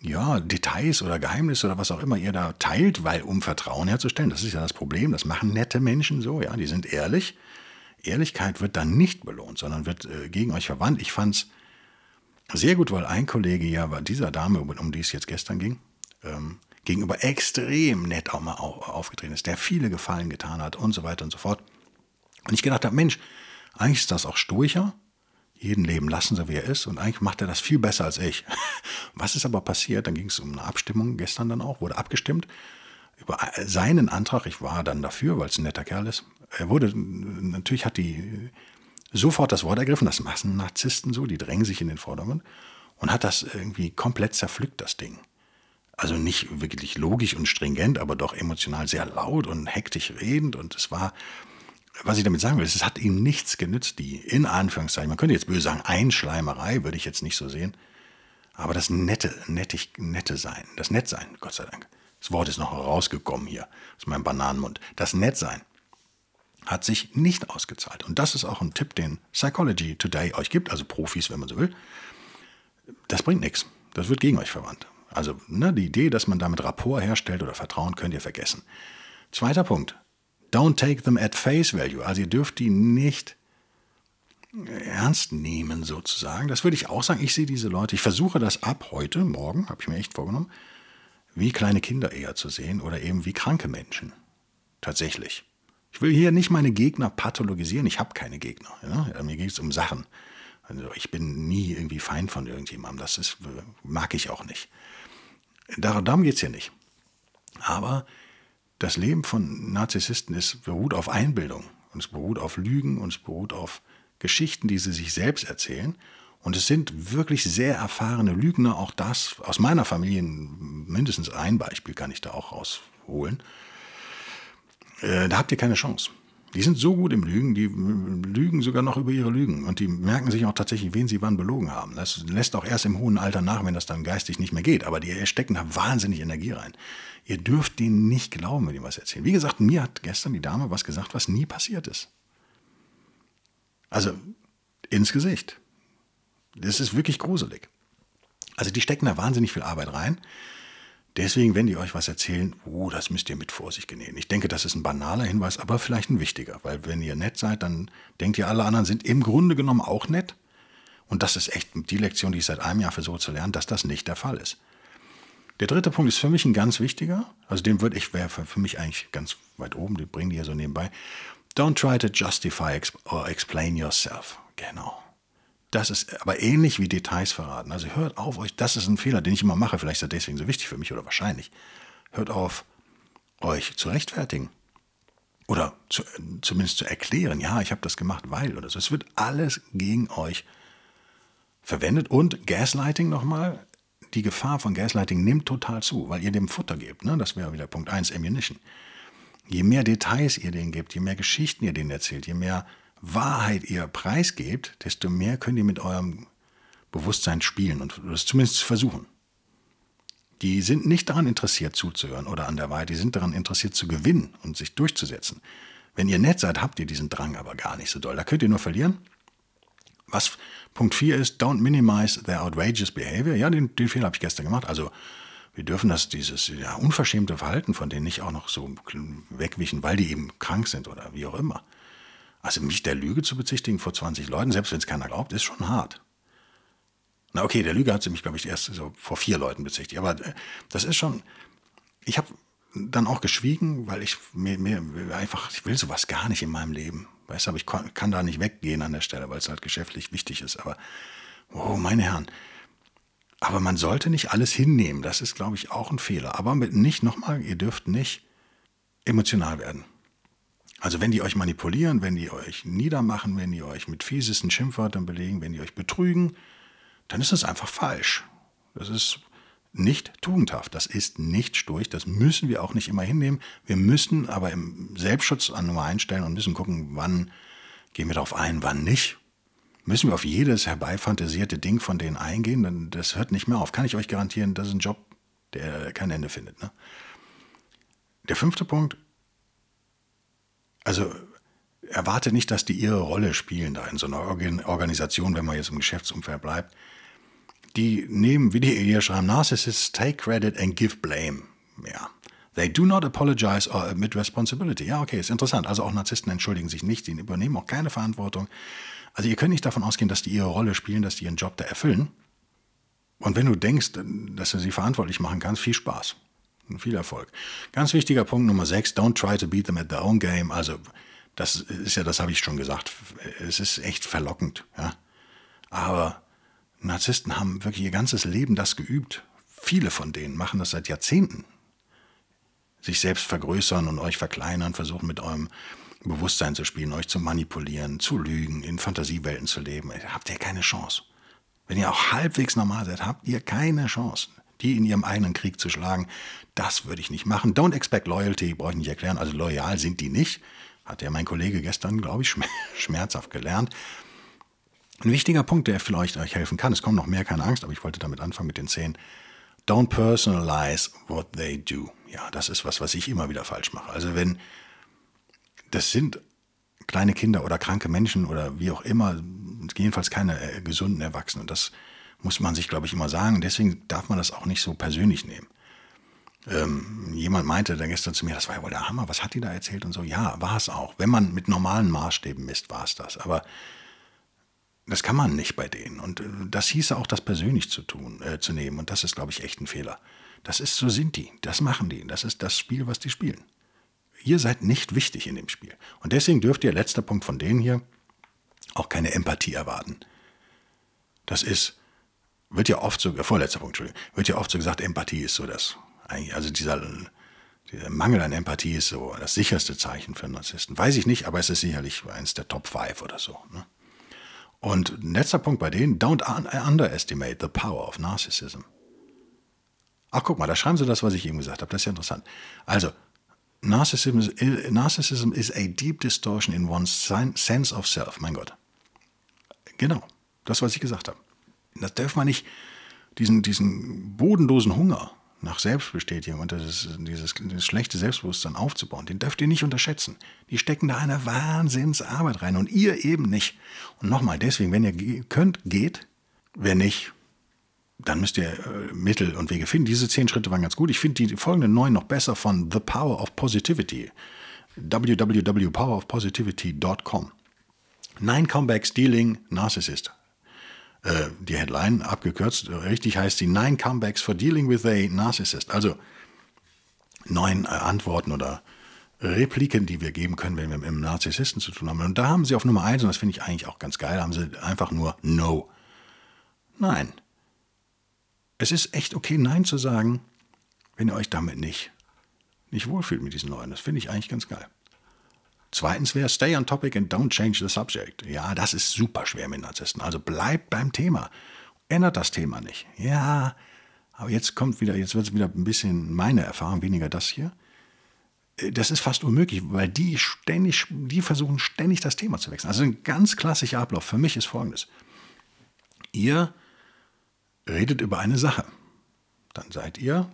Speaker 1: ja, Details oder Geheimnisse oder was auch immer ihr da teilt, weil um Vertrauen herzustellen, das ist ja das Problem, das machen nette Menschen so, ja, die sind ehrlich. Ehrlichkeit wird dann nicht belohnt, sondern wird äh, gegen euch verwandt. Ich fand es sehr gut, weil ein Kollege ja war dieser Dame, um die es jetzt gestern ging, ähm, gegenüber extrem nett auch mal aufgetreten ist, der viele Gefallen getan hat und so weiter und so fort. Und ich gedacht habe, Mensch, eigentlich ist das auch stoicher, jeden leben lassen, so wie er ist. Und eigentlich macht er das viel besser als ich. [LAUGHS] Was ist aber passiert? Dann ging es um eine Abstimmung gestern dann auch, wurde abgestimmt über seinen Antrag. Ich war dann dafür, weil es ein netter Kerl ist. Er wurde, natürlich hat die sofort das Wort ergriffen, das Massennarzissten so, die drängen sich in den Vordergrund und hat das irgendwie komplett zerpflückt, das Ding. Also nicht wirklich logisch und stringent, aber doch emotional sehr laut und hektisch redend. Und es war was ich damit sagen will, ist, es hat ihm nichts genützt, die in Anführungszeichen, man könnte jetzt böse sagen, Einschleimerei, würde ich jetzt nicht so sehen. Aber das nette, nettig, nette Sein, das Nettsein, Gott sei Dank. Das Wort ist noch rausgekommen hier aus meinem Bananenmund. Das Nettsein hat sich nicht ausgezahlt. Und das ist auch ein Tipp, den Psychology Today euch gibt, also Profis, wenn man so will. Das bringt nichts. Das wird gegen euch verwandt. Also ne, die Idee, dass man damit Rapport herstellt oder Vertrauen, könnt ihr vergessen. Zweiter Punkt. Don't take them at face value. Also ihr dürft die nicht ernst nehmen sozusagen. Das würde ich auch sagen. Ich sehe diese Leute, ich versuche das ab heute, morgen, habe ich mir echt vorgenommen, wie kleine Kinder eher zu sehen oder eben wie kranke Menschen. Tatsächlich. Ich will hier nicht meine Gegner pathologisieren. Ich habe keine Gegner. Ja? Mir geht es um Sachen. Also ich bin nie irgendwie Feind von irgendjemandem. Das ist, mag ich auch nicht. Darum geht es hier nicht. Aber das Leben von Narzissisten ist, beruht auf Einbildung und es beruht auf Lügen und es beruht auf Geschichten, die sie sich selbst erzählen. Und es sind wirklich sehr erfahrene Lügner, auch das aus meiner Familie, mindestens ein Beispiel kann ich da auch rausholen. Äh, da habt ihr keine Chance. Die sind so gut im Lügen, die lügen sogar noch über ihre Lügen. Und die merken sich auch tatsächlich, wen sie wann belogen haben. Das lässt auch erst im hohen Alter nach, wenn das dann geistig nicht mehr geht. Aber die stecken da wahnsinnig Energie rein. Ihr dürft denen nicht glauben, wenn die was erzählen. Wie gesagt, mir hat gestern die Dame was gesagt, was nie passiert ist. Also ins Gesicht. Das ist wirklich gruselig. Also die stecken da wahnsinnig viel Arbeit rein. Deswegen, wenn die euch was erzählen, oh, das müsst ihr mit Vorsicht genießen. Ich denke, das ist ein banaler Hinweis, aber vielleicht ein wichtiger, weil wenn ihr nett seid, dann denkt ihr, alle anderen sind im Grunde genommen auch nett. Und das ist echt die Lektion, die ich seit einem Jahr versuche zu lernen, dass das nicht der Fall ist. Der dritte Punkt ist für mich ein ganz wichtiger, also den würde ich, wäre für mich eigentlich ganz weit oben, die bringen die ja so nebenbei. Don't try to justify or explain yourself. Genau. Das ist aber ähnlich wie Details verraten. Also hört auf euch, das ist ein Fehler, den ich immer mache, vielleicht ist er deswegen so wichtig für mich oder wahrscheinlich. Hört auf, euch zu rechtfertigen. Oder zu, zumindest zu erklären, ja, ich habe das gemacht, weil oder so. Es wird alles gegen euch verwendet. Und Gaslighting nochmal, die Gefahr von Gaslighting nimmt total zu, weil ihr dem Futter gebt. Ne? Das wäre wieder Punkt 1, Ammunition. Je mehr Details ihr denen gebt, je mehr Geschichten ihr denen erzählt, je mehr Wahrheit ihr preisgebt, desto mehr könnt ihr mit eurem Bewusstsein spielen und das zumindest versuchen. Die sind nicht daran interessiert zuzuhören oder an der Wahrheit, die sind daran interessiert zu gewinnen und sich durchzusetzen. Wenn ihr nett seid, habt ihr diesen Drang aber gar nicht so doll. Da könnt ihr nur verlieren. Was Punkt 4 ist, don't minimize their outrageous behavior. Ja, den, den Fehler habe ich gestern gemacht. Also wir dürfen das, dieses ja, unverschämte Verhalten von denen nicht auch noch so wegwischen, weil die eben krank sind oder wie auch immer. Also mich der Lüge zu bezichtigen vor 20 Leuten, selbst wenn es keiner glaubt, ist schon hart. Na okay, der Lüge hat sie mich, glaube ich, erst so vor vier Leuten bezichtigt. Aber äh, das ist schon, ich habe dann auch geschwiegen, weil ich mir, mir, einfach, ich will sowas gar nicht in meinem Leben. Weißt du, aber ich kann, kann da nicht weggehen an der Stelle, weil es halt geschäftlich wichtig ist. Aber, oh, meine Herren. Aber man sollte nicht alles hinnehmen. Das ist, glaube ich, auch ein Fehler. Aber nicht, nochmal, ihr dürft nicht emotional werden. Also wenn die euch manipulieren, wenn die euch niedermachen, wenn die euch mit fiesesten Schimpfwörtern belegen, wenn die euch betrügen, dann ist das einfach falsch. Das ist nicht tugendhaft, das ist nicht sturch, das müssen wir auch nicht immer hinnehmen. Wir müssen aber im Selbstschutz an Nummer einstellen und müssen gucken, wann gehen wir darauf ein, wann nicht. Müssen wir auf jedes herbeifantasierte Ding von denen eingehen, dann das hört nicht mehr auf. Kann ich euch garantieren, das ist ein Job, der kein Ende findet. Ne? Der fünfte Punkt, Also erwarte nicht, dass die ihre Rolle spielen da in so einer Organisation, wenn man jetzt im Geschäftsumfeld bleibt. Die nehmen, wie die hier schreiben, Narcissists take credit and give blame. Ja. They do not apologize or admit responsibility. Ja, okay, ist interessant. Also auch Narzissten entschuldigen sich nicht, die übernehmen auch keine Verantwortung. Also ihr könnt nicht davon ausgehen, dass die ihre Rolle spielen, dass die ihren Job da erfüllen. Und wenn du denkst, dass du sie verantwortlich machen kannst, viel Spaß. Viel Erfolg. Ganz wichtiger Punkt Nummer 6, don't try to beat them at their own game. Also das ist ja, das habe ich schon gesagt. Es ist echt verlockend, ja. Aber Narzissten haben wirklich ihr ganzes Leben das geübt. Viele von denen machen das seit Jahrzehnten. Sich selbst vergrößern und euch verkleinern, versuchen mit eurem Bewusstsein zu spielen, euch zu manipulieren, zu lügen, in Fantasiewelten zu leben. Habt ihr keine Chance. Wenn ihr auch halbwegs normal seid, habt ihr keine Chance. Die in ihrem eigenen Krieg zu schlagen, das würde ich nicht machen. Don't expect loyalty, brauche ich nicht erklären. Also loyal sind die nicht. Hat ja mein Kollege gestern, glaube ich, [LAUGHS] schmerzhaft gelernt. Ein wichtiger Punkt, der vielleicht euch helfen kann, es kommt noch mehr, keine Angst, aber ich wollte damit anfangen mit den zehn. Don't personalize what they do. Ja, das ist was, was ich immer wieder falsch mache. Also wenn, das sind kleine Kinder oder kranke Menschen oder wie auch immer, jedenfalls keine äh, gesunden Erwachsenen. Das muss man sich, glaube ich, immer sagen. Deswegen darf man das auch nicht so persönlich nehmen. Ähm, jemand meinte dann gestern zu mir, das war ja wohl der Hammer, was hat die da erzählt und so. Ja, war es auch. Wenn man mit normalen Maßstäben misst, war es das. Aber das kann man nicht bei denen. Und äh, das hieße auch, das persönlich zu tun, äh, zu nehmen. Und das ist, glaube ich, echt ein Fehler. Das ist, so sind die. Das machen die. Das ist das Spiel, was die spielen. Ihr seid nicht wichtig in dem Spiel. Und deswegen dürft ihr, letzter Punkt von denen hier, auch keine Empathie erwarten. Das ist, wird ja oft so, vorletzter Punkt, Entschuldigung, wird ja oft so gesagt, Empathie ist so das also dieser, dieser Mangel an Empathie ist so das sicherste Zeichen für Narzissten. Weiß ich nicht, aber es ist sicherlich eines der Top 5 oder so. Ne? Und letzter Punkt bei denen, don't underestimate the power of narcissism. Ach, guck mal, da schreiben sie das, was ich eben gesagt habe. Das ist ja interessant. Also, narcissism is, narcissism is a deep distortion in one's sense of self. Mein Gott. Genau, das, was ich gesagt habe. Das darf man nicht, diesen, diesen bodenlosen Hunger nach Selbstbestätigung und das, dieses, dieses schlechte Selbstbewusstsein aufzubauen, den dürft ihr nicht unterschätzen. Die stecken da eine Wahnsinnsarbeit rein und ihr eben nicht. Und nochmal, deswegen, wenn ihr könnt, geht. Wenn nicht, dann müsst ihr äh, Mittel und Wege finden. Diese zehn Schritte waren ganz gut. Ich finde die folgenden neun noch besser von The Power of Positivity. www.powerofpositivity.com. Nine Comebacks Dealing Narcissist. Äh, die Headline, abgekürzt, richtig heißt sie Nine Comebacks for Dealing with a Narcissist. Also neun äh, Antworten oder Repliken, die wir geben können, wenn wir mit einem Narzissten zu tun haben. Und da haben sie auf Nummer eins, und das finde ich eigentlich auch ganz geil, haben sie einfach nur No. Nein. Es ist echt okay, Nein zu sagen, wenn ihr euch damit nicht, nicht wohlfühlt mit diesen Leuten. Das finde ich eigentlich ganz geil. Zweitens wäre Stay on topic and don't change the subject. Ja, das ist super schwer mit Narzissten. Also bleibt beim Thema. Ändert das Thema nicht. Ja, aber jetzt kommt wieder, jetzt wird es wieder ein bisschen meine Erfahrung, weniger das hier. Äh, das ist fast unmöglich, weil die ständig, die versuchen ständig das Thema zu wechseln. Also ein ganz klassischer Ablauf für mich ist folgendes. Ihr redet über eine Sache. Dann seid ihr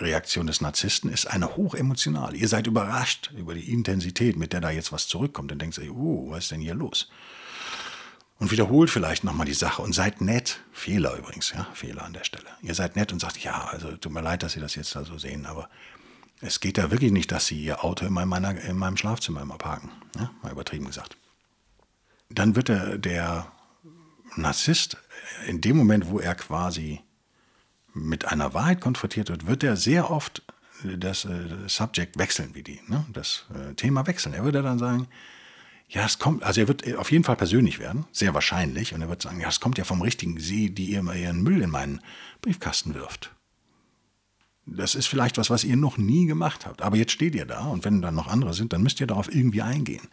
Speaker 1: Reaktion des Narzissten ist eine hochemotionale. Ihr seid überrascht über die Intensität, mit der da jetzt was zurückkommt und denkt sich, oh, was ist denn hier los? Und wiederholt vielleicht nochmal die Sache und seid nett. Fehler übrigens, ja, Fehler an der Stelle. Ihr seid nett und sagt, ja, also tut mir leid, dass Sie das jetzt da so sehen, aber es geht da wirklich nicht, dass Sie Ihr Auto in, meiner, in meinem Schlafzimmer immer parken. Ja, mal übertrieben gesagt. Dann wird der, der Narzisst in dem Moment, wo er quasi mit einer Wahrheit konfrontiert wird, wird er sehr oft das äh, Subject wechseln wie die, ne? das äh, Thema wechseln. Er würde dann sagen, ja, es kommt, also er wird auf jeden Fall persönlich werden, sehr wahrscheinlich, und er wird sagen, ja, es kommt ja vom richtigen Sie, die ihr ihren Müll in meinen Briefkasten wirft. Das ist vielleicht was, was ihr noch nie gemacht habt, aber jetzt steht ihr da und wenn dann noch andere sind, dann müsst ihr darauf irgendwie eingehen.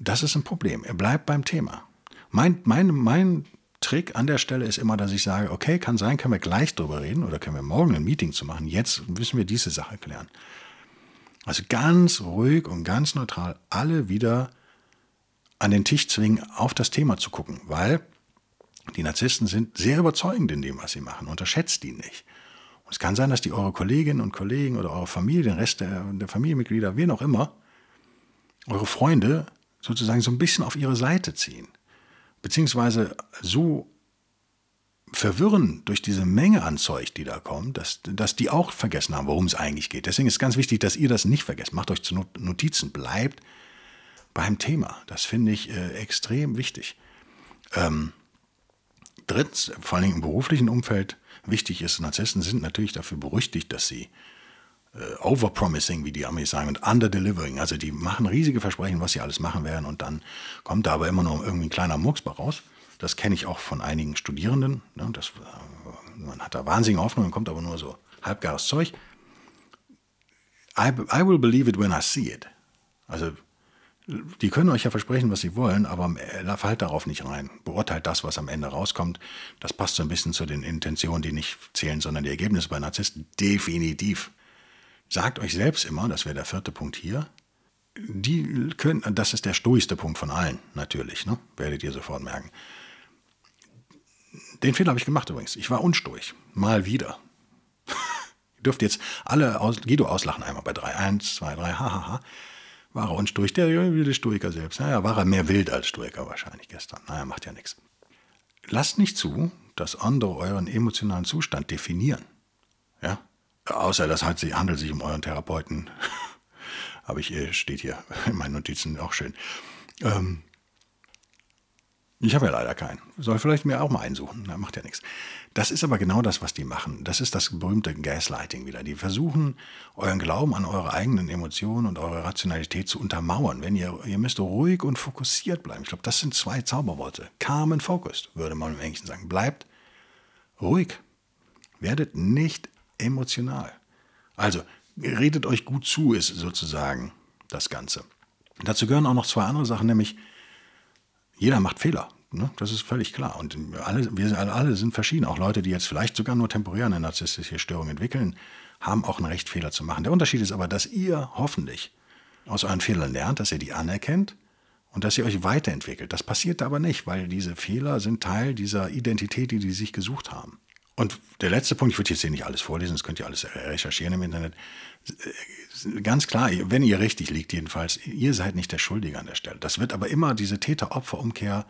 Speaker 1: Das ist ein Problem. Er bleibt beim Thema. Mein, mein, mein Trick an der Stelle ist immer, dass ich sage, okay, kann sein, können wir gleich drüber reden oder können wir morgen ein Meeting zu machen. Jetzt müssen wir diese Sache klären. Also ganz ruhig und ganz neutral alle wieder an den Tisch zwingen, auf das Thema zu gucken, weil die Narzissten sind sehr überzeugend in dem, was sie machen. Unterschätzt die nicht. Und es kann sein, dass die eure Kolleginnen und Kollegen oder eure Familie, den Rest der, der Familienmitglieder, wen auch immer, eure Freunde sozusagen so ein bisschen auf ihre Seite ziehen. Beziehungsweise so verwirren durch diese Menge an Zeug, die da kommt, dass, dass die auch vergessen haben, worum es eigentlich geht. Deswegen ist ganz wichtig, dass ihr das nicht vergesst. Macht euch zu Notizen, bleibt beim Thema. Das finde ich äh, extrem wichtig. Ähm, drittens, vor allem im beruflichen Umfeld, wichtig ist, Narzissten sind natürlich dafür berüchtigt, dass sie overpromising, wie die Amis sagen, und underdelivering. Also die machen riesige Versprechen, was sie alles machen werden und dann kommt da aber immer noch irgendwie ein kleiner Murks raus. Das kenne ich auch von einigen Studierenden. Ne? Das, äh, man hat da wahnsinnige Hoffnungen, kommt aber nur so halbgares Zeug. I, I will believe it when I see it. Also die können euch ja versprechen, was sie wollen, aber fallt darauf nicht rein. Beurteilt das, was am Ende rauskommt. Das passt so ein bisschen zu den Intentionen, die nicht zählen, sondern die Ergebnisse bei Narzissten. Definitiv. Sagt euch selbst immer, das wäre der vierte Punkt hier, die können, das ist der stoischste Punkt von allen, natürlich, ne? werdet ihr sofort merken. Den Fehler habe ich gemacht übrigens. Ich war unstoisch. Mal wieder. [LAUGHS] ihr dürft jetzt alle aus, Guido auslachen einmal bei 3. 1, 2, 3, hahaha. War er unstoisch? Der wilde Stoiker selbst. Naja, war er mehr wild als Stoiker wahrscheinlich gestern. Naja, macht ja nichts. Lasst nicht zu, dass andere euren emotionalen Zustand definieren. Ja? Außer das handelt sich um euren Therapeuten. [LAUGHS] Aber ich, äh, steht hier in meinen Notizen auch schön. Ähm, ich habe ja leider keinen. Soll vielleicht mir auch mal einsuchen. Na, macht ja nichts. Das ist aber genau das, was die machen. Das ist das berühmte Gaslighting wieder. Die versuchen, euren Glauben an eure eigenen Emotionen und eure Rationalität zu untermauern. Wenn ihr, ihr müsst ruhig und fokussiert bleiben. Ich glaube, das sind zwei Zauberworte. Calm and focused, würde man im Englischen sagen. Bleibt ruhig. Werdet nicht emotional. Also, redet euch gut zu, ist sozusagen das Ganze. Dazu gehören auch noch zwei andere Sachen, nämlich jeder macht Fehler. Ne? Das ist völlig klar. Und alle, wir alle sind verschieden. Auch Leute, die jetzt vielleicht sogar nur temporär eine narzisstische Störung entwickeln, haben auch ein Recht, Fehler zu machen. Der Unterschied ist aber, dass ihr hoffentlich aus euren Fehlern lernt, dass ihr die anerkennt und dass ihr euch weiterentwickelt. Das passiert aber nicht, weil diese Fehler sind Teil dieser Identität, die die sich gesucht haben. Und der letzte Punkt, ich würde jetzt hier nicht alles vorlesen, das könnt ihr alles recherchieren im Internet. Ganz klar, wenn ihr richtig liegt jedenfalls, ihr seid nicht der Schuldige an der Stelle. Das wird aber immer, diese Täter-Opfer-Umkehr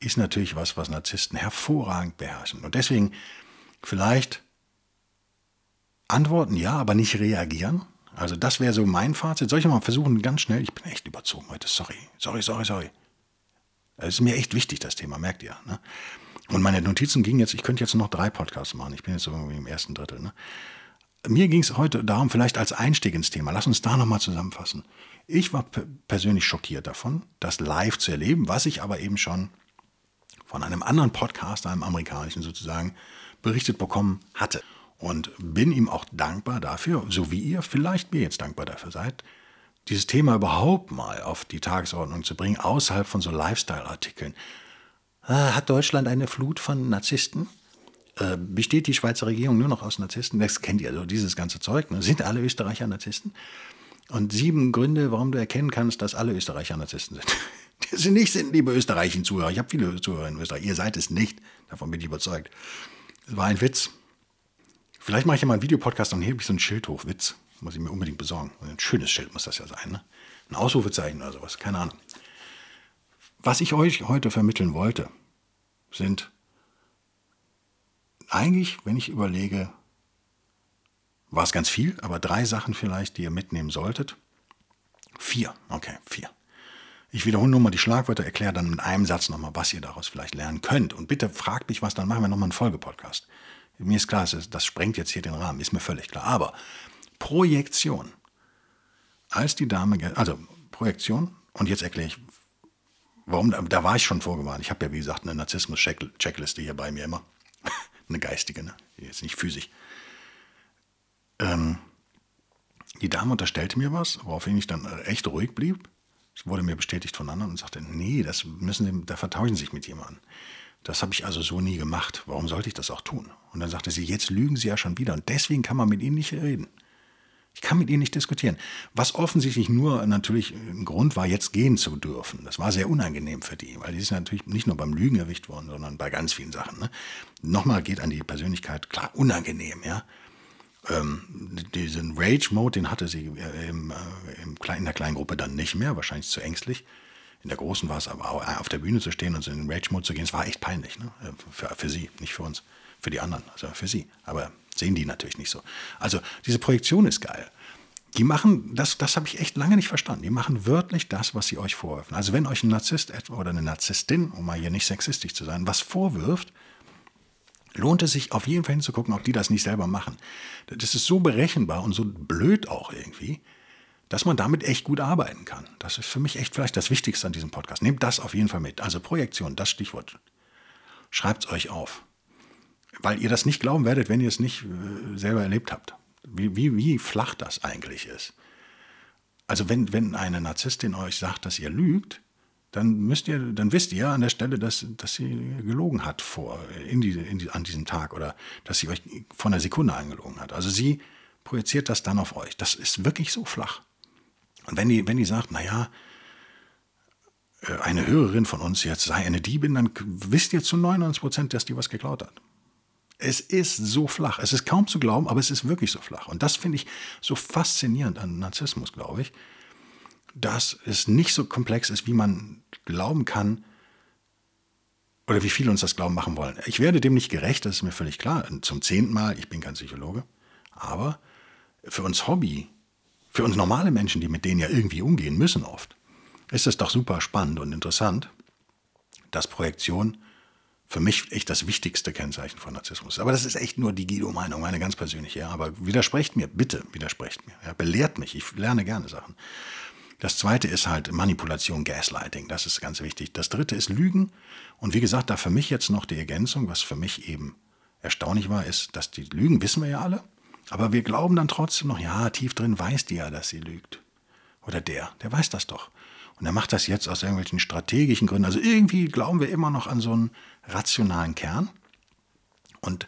Speaker 1: ist natürlich was, was Narzissten hervorragend beherrschen. Und deswegen vielleicht antworten ja, aber nicht reagieren. Also das wäre so mein Fazit. Soll ich mal versuchen, ganz schnell, ich bin echt überzogen heute, sorry, sorry, sorry, sorry. Es ist mir echt wichtig, das Thema, merkt ihr. Ne? Und meine Notizen gingen jetzt, ich könnte jetzt noch drei Podcasts machen. Ich bin jetzt irgendwie im ersten Drittel. Ne? Mir ging es heute darum, vielleicht als Einstieg ins Thema. Lass uns da nochmal zusammenfassen. Ich war persönlich schockiert davon, das live zu erleben, was ich aber eben schon von einem anderen Podcast, einem amerikanischen sozusagen, berichtet bekommen hatte. Und bin ihm auch dankbar dafür, so wie ihr vielleicht mir jetzt dankbar dafür seid, dieses Thema überhaupt mal auf die Tagesordnung zu bringen, außerhalb von so Lifestyle-Artikeln. Ah, hat Deutschland eine Flut von Narzissten? Äh, besteht die Schweizer Regierung nur noch aus Narzissten? Das kennt ihr, also dieses ganze Zeug. Ne? Sind alle Österreicher Narzissten? Und sieben Gründe, warum du erkennen kannst, dass alle Österreicher Narzissten sind. [LAUGHS] Die sind nicht sind, liebe österreichischen Zuhörer. Ich habe viele Zuhörer in Österreich. Ihr seid es nicht. Davon bin ich überzeugt. Das war ein Witz. Vielleicht mache ich ja mal einen Videopodcast und hebe ich so ein Schild hoch. Witz. Muss ich mir unbedingt besorgen. Ein schönes Schild muss das ja sein. Ne? Ein Ausrufezeichen oder sowas. Keine Ahnung. Was ich euch heute vermitteln wollte, sind eigentlich, wenn ich überlege, war es ganz viel, aber drei Sachen vielleicht, die ihr mitnehmen solltet. Vier, okay, vier. Ich wiederhole nur mal die Schlagwörter, erkläre dann mit einem Satz nochmal, was ihr daraus vielleicht lernen könnt. Und bitte fragt mich was, dann machen wir nochmal einen Folgepodcast. Mir ist klar, das sprengt jetzt hier den Rahmen, ist mir völlig klar. Aber Projektion. Als die Dame, also Projektion, und jetzt erkläre ich, Warum? Da war ich schon vorgewarnt. Ich habe ja, wie gesagt, eine Narzissmus-Checkliste hier bei mir immer. [LAUGHS] eine geistige, ne? Jetzt nicht physisch. Ähm, die Dame unterstellte mir was, woraufhin ich dann echt ruhig blieb. Es wurde mir bestätigt von anderen und sagte, nee, das müssen Sie, da vertauschen Sie sich mit jemandem. Das habe ich also so nie gemacht. Warum sollte ich das auch tun? Und dann sagte sie, jetzt lügen Sie ja schon wieder und deswegen kann man mit Ihnen nicht reden. Ich kann mit ihnen nicht diskutieren. Was offensichtlich nur natürlich ein Grund war, jetzt gehen zu dürfen. Das war sehr unangenehm für die, weil die ist natürlich nicht nur beim Lügen erwischt worden, sondern bei ganz vielen Sachen. Ne? Nochmal geht an die Persönlichkeit, klar, unangenehm, ja. Ähm, diesen Rage-Mode, den hatte sie äh, im, äh, in der kleinen Gruppe dann nicht mehr, wahrscheinlich zu ängstlich. In der großen war es aber auch, auf der Bühne zu stehen und in den Rage-Mode zu gehen, es war echt peinlich. Ne? Äh, für, für sie, nicht für uns. Für die anderen, also für sie. Aber sehen die natürlich nicht so. Also diese Projektion ist geil. Die machen, das, das habe ich echt lange nicht verstanden. Die machen wörtlich das, was sie euch vorwerfen. Also wenn euch ein Narzisst oder eine Narzisstin, um mal hier nicht sexistisch zu sein, was vorwirft, lohnt es sich auf jeden Fall hinzugucken, ob die das nicht selber machen. Das ist so berechenbar und so blöd auch irgendwie, dass man damit echt gut arbeiten kann. Das ist für mich echt vielleicht das Wichtigste an diesem Podcast. Nehmt das auf jeden Fall mit. Also Projektion, das Stichwort. Schreibt es euch auf. Weil ihr das nicht glauben werdet, wenn ihr es nicht äh, selber erlebt habt wie, wie, wie flach das eigentlich ist. Also wenn, wenn eine Narzisstin euch sagt, dass ihr lügt, dann müsst ihr, dann wisst ihr an der Stelle, dass, dass sie gelogen hat vor, in die, in die, an diesem Tag oder dass sie euch vor einer Sekunde angelogen hat. Also sie projiziert das dann auf euch. Das ist wirklich so flach. Und wenn die, wenn die sagt, naja, äh, eine Hörerin von uns jetzt sei eine Diebin, dann wisst ihr zu 99 Prozent, dass die was geklaut hat. Es ist so flach. Es ist kaum zu glauben, aber es ist wirklich so flach. Und das finde ich so faszinierend an Narzissmus, glaube ich, dass es nicht so komplex ist, wie man glauben kann oder wie viele uns das glauben machen wollen. Ich werde dem nicht gerecht, das ist mir völlig klar. Zum zehnten Mal, ich bin kein Psychologe. Aber für uns Hobby, für uns normale Menschen, die mit denen ja irgendwie umgehen müssen oft, ist es doch super spannend und interessant, dass Projektion für mich echt das wichtigste Kennzeichen von Narzissmus. Aber das ist echt nur die Guido-Meinung, meine ganz persönliche. Ja. Aber widersprecht mir, bitte widersprecht mir. Ja. Belehrt mich, ich lerne gerne Sachen. Das zweite ist halt Manipulation, Gaslighting, das ist ganz wichtig. Das dritte ist Lügen. Und wie gesagt, da für mich jetzt noch die Ergänzung, was für mich eben erstaunlich war, ist, dass die Lügen wissen wir ja alle. Aber wir glauben dann trotzdem noch, ja, tief drin weiß die ja, dass sie lügt. Oder der, der weiß das doch. Und er macht das jetzt aus irgendwelchen strategischen Gründen. Also irgendwie glauben wir immer noch an so einen rationalen Kern. Und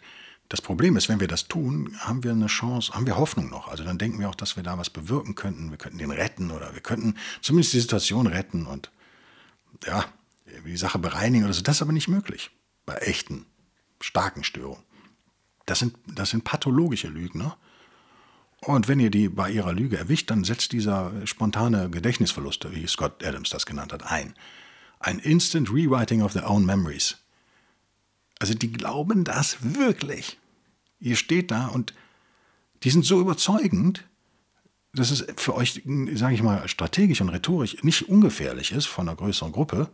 Speaker 1: das Problem ist, wenn wir das tun, haben wir eine Chance, haben wir Hoffnung noch. Also dann denken wir auch, dass wir da was bewirken könnten. Wir könnten den retten oder wir könnten zumindest die Situation retten und ja, die Sache bereinigen oder so. Das ist aber nicht möglich bei echten, starken Störungen. Das sind, das sind pathologische Lügner. Und wenn ihr die bei ihrer Lüge erwischt, dann setzt dieser spontane Gedächtnisverlust, wie Scott Adams das genannt hat, ein. Ein Instant Rewriting of their own memories. Also die glauben das wirklich. Ihr steht da und die sind so überzeugend, dass es für euch, sage ich mal, strategisch und rhetorisch nicht ungefährlich ist, von einer größeren Gruppe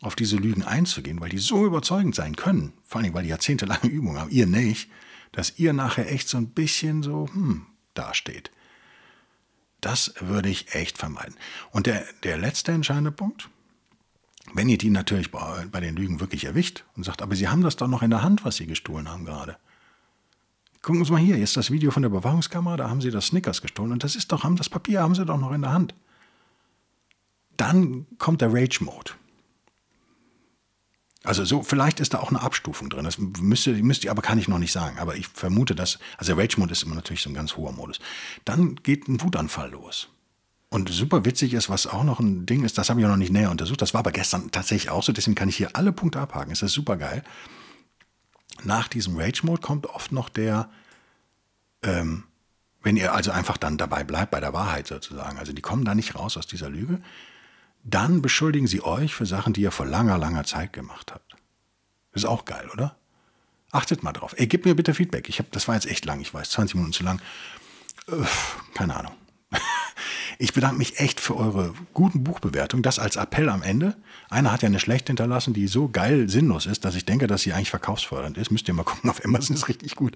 Speaker 1: auf diese Lügen einzugehen, weil die so überzeugend sein können, vor allem weil die jahrzehntelange [LAUGHS] Übung haben, ihr nicht, dass ihr nachher echt so ein bisschen so hm, dasteht. Das würde ich echt vermeiden. Und der, der letzte entscheidende Punkt, wenn ihr die natürlich bei, bei den Lügen wirklich erwischt und sagt, aber sie haben das doch noch in der Hand, was sie gestohlen haben gerade. Gucken Sie mal hier, hier ist das Video von der Überwachungskamera, da haben sie das Snickers gestohlen und das ist doch, haben das Papier haben sie doch noch in der Hand. Dann kommt der Rage-Mode. Also so, vielleicht ist da auch eine Abstufung drin. Das müsste, müsste aber kann ich noch nicht sagen. Aber ich vermute, dass, also der Rage-Mode ist immer natürlich so ein ganz hoher Modus. Dann geht ein Wutanfall los. Und super witzig ist, was auch noch ein Ding ist, das habe ich noch nicht näher untersucht. Das war aber gestern tatsächlich auch so, deswegen kann ich hier alle Punkte abhaken. Es ist super geil. Nach diesem Rage-Mode kommt oft noch der, ähm, wenn ihr also einfach dann dabei bleibt, bei der Wahrheit sozusagen. Also die kommen da nicht raus aus dieser Lüge dann beschuldigen sie euch für Sachen, die ihr vor langer, langer Zeit gemacht habt. Ist auch geil, oder? Achtet mal drauf. Ey, gebt mir bitte Feedback. Ich hab, das war jetzt echt lang, ich weiß, 20 Minuten zu lang. Uff, keine Ahnung. [LAUGHS] Ich bedanke mich echt für eure guten Buchbewertungen. Das als Appell am Ende. Einer hat ja eine schlechte hinterlassen, die so geil sinnlos ist, dass ich denke, dass sie eigentlich verkaufsfördernd ist. Müsst ihr mal gucken, auf Amazon ist richtig gut.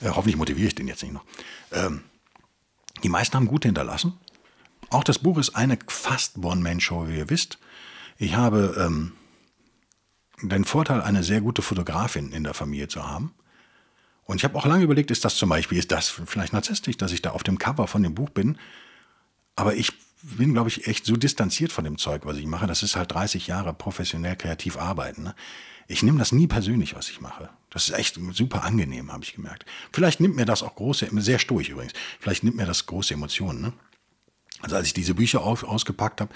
Speaker 1: Äh, hoffentlich motiviere ich den jetzt nicht noch. Ähm, die meisten haben gute hinterlassen. Auch das Buch ist eine fast One-Man-Show, wie ihr wisst. Ich habe ähm, den Vorteil, eine sehr gute Fotografin in der Familie zu haben. Und ich habe auch lange überlegt, ist das zum Beispiel, ist das vielleicht narzisstisch, dass ich da auf dem Cover von dem Buch bin. Aber ich bin, glaube ich, echt so distanziert von dem Zeug, was ich mache. Das ist halt 30 Jahre professionell kreativ arbeiten. Ne? Ich nehme das nie persönlich, was ich mache. Das ist echt super angenehm, habe ich gemerkt. Vielleicht nimmt mir das auch große, sehr stoisch übrigens, vielleicht nimmt mir das große Emotionen. Ne? Also als ich diese Bücher auf, ausgepackt habe,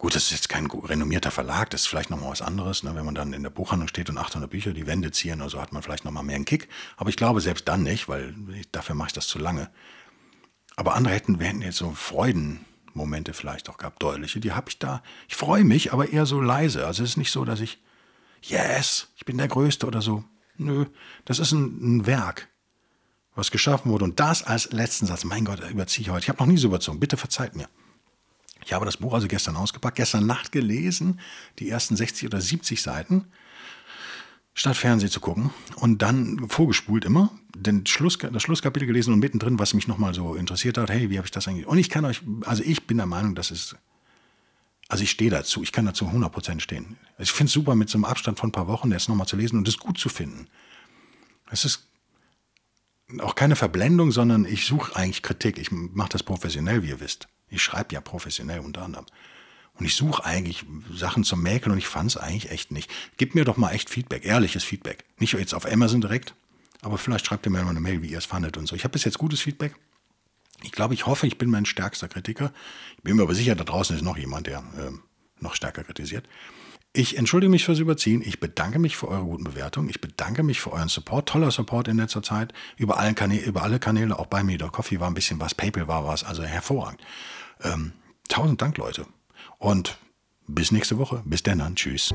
Speaker 1: Gut, das ist jetzt kein renommierter Verlag, das ist vielleicht nochmal was anderes. Ne? Wenn man dann in der Buchhandlung steht und 800 Bücher die Wände ziehen oder so, hat man vielleicht nochmal mehr einen Kick. Aber ich glaube selbst dann nicht, weil dafür mache ich das zu lange. Aber andere hätten, wir hätten jetzt so Freudenmomente vielleicht auch gehabt, deutliche. Die habe ich da. Ich freue mich, aber eher so leise. Also es ist nicht so, dass ich, yes, ich bin der Größte oder so. Nö, das ist ein, ein Werk, was geschaffen wurde. Und das als letzten Satz. Mein Gott, überziehe ich heute. Ich habe noch nie so überzogen. Bitte verzeiht mir. Ich habe das Buch also gestern ausgepackt, gestern Nacht gelesen, die ersten 60 oder 70 Seiten, statt Fernsehen zu gucken und dann vorgespult immer, den Schluss, das Schlusskapitel gelesen und mittendrin, was mich nochmal so interessiert hat, hey, wie habe ich das eigentlich? Und ich kann euch, also ich bin der Meinung, dass es, also ich stehe dazu, ich kann dazu 100% stehen. Ich finde es super, mit so einem Abstand von ein paar Wochen das nochmal zu lesen und es gut zu finden. Es ist auch keine Verblendung, sondern ich suche eigentlich Kritik. Ich mache das professionell, wie ihr wisst. Ich schreibe ja professionell unter anderem. Und ich suche eigentlich Sachen zum Mäkeln und ich fand es eigentlich echt nicht. Gib mir doch mal echt Feedback, ehrliches Feedback. Nicht jetzt auf Amazon direkt, aber vielleicht schreibt ihr mir mal eine Mail, wie ihr es fandet und so. Ich habe bis jetzt gutes Feedback. Ich glaube, ich hoffe, ich bin mein stärkster Kritiker. Ich bin mir aber sicher, da draußen ist noch jemand, der äh, noch stärker kritisiert. Ich entschuldige mich fürs Überziehen. Ich bedanke mich für eure guten Bewertungen. Ich bedanke mich für euren Support. Toller Support in letzter Zeit. Über, allen Kanä über alle Kanäle. Auch bei. Der Coffee war ein bisschen was. PayPal war was. Also hervorragend. Ähm, tausend Dank, Leute. Und bis nächste Woche. Bis dann. Tschüss.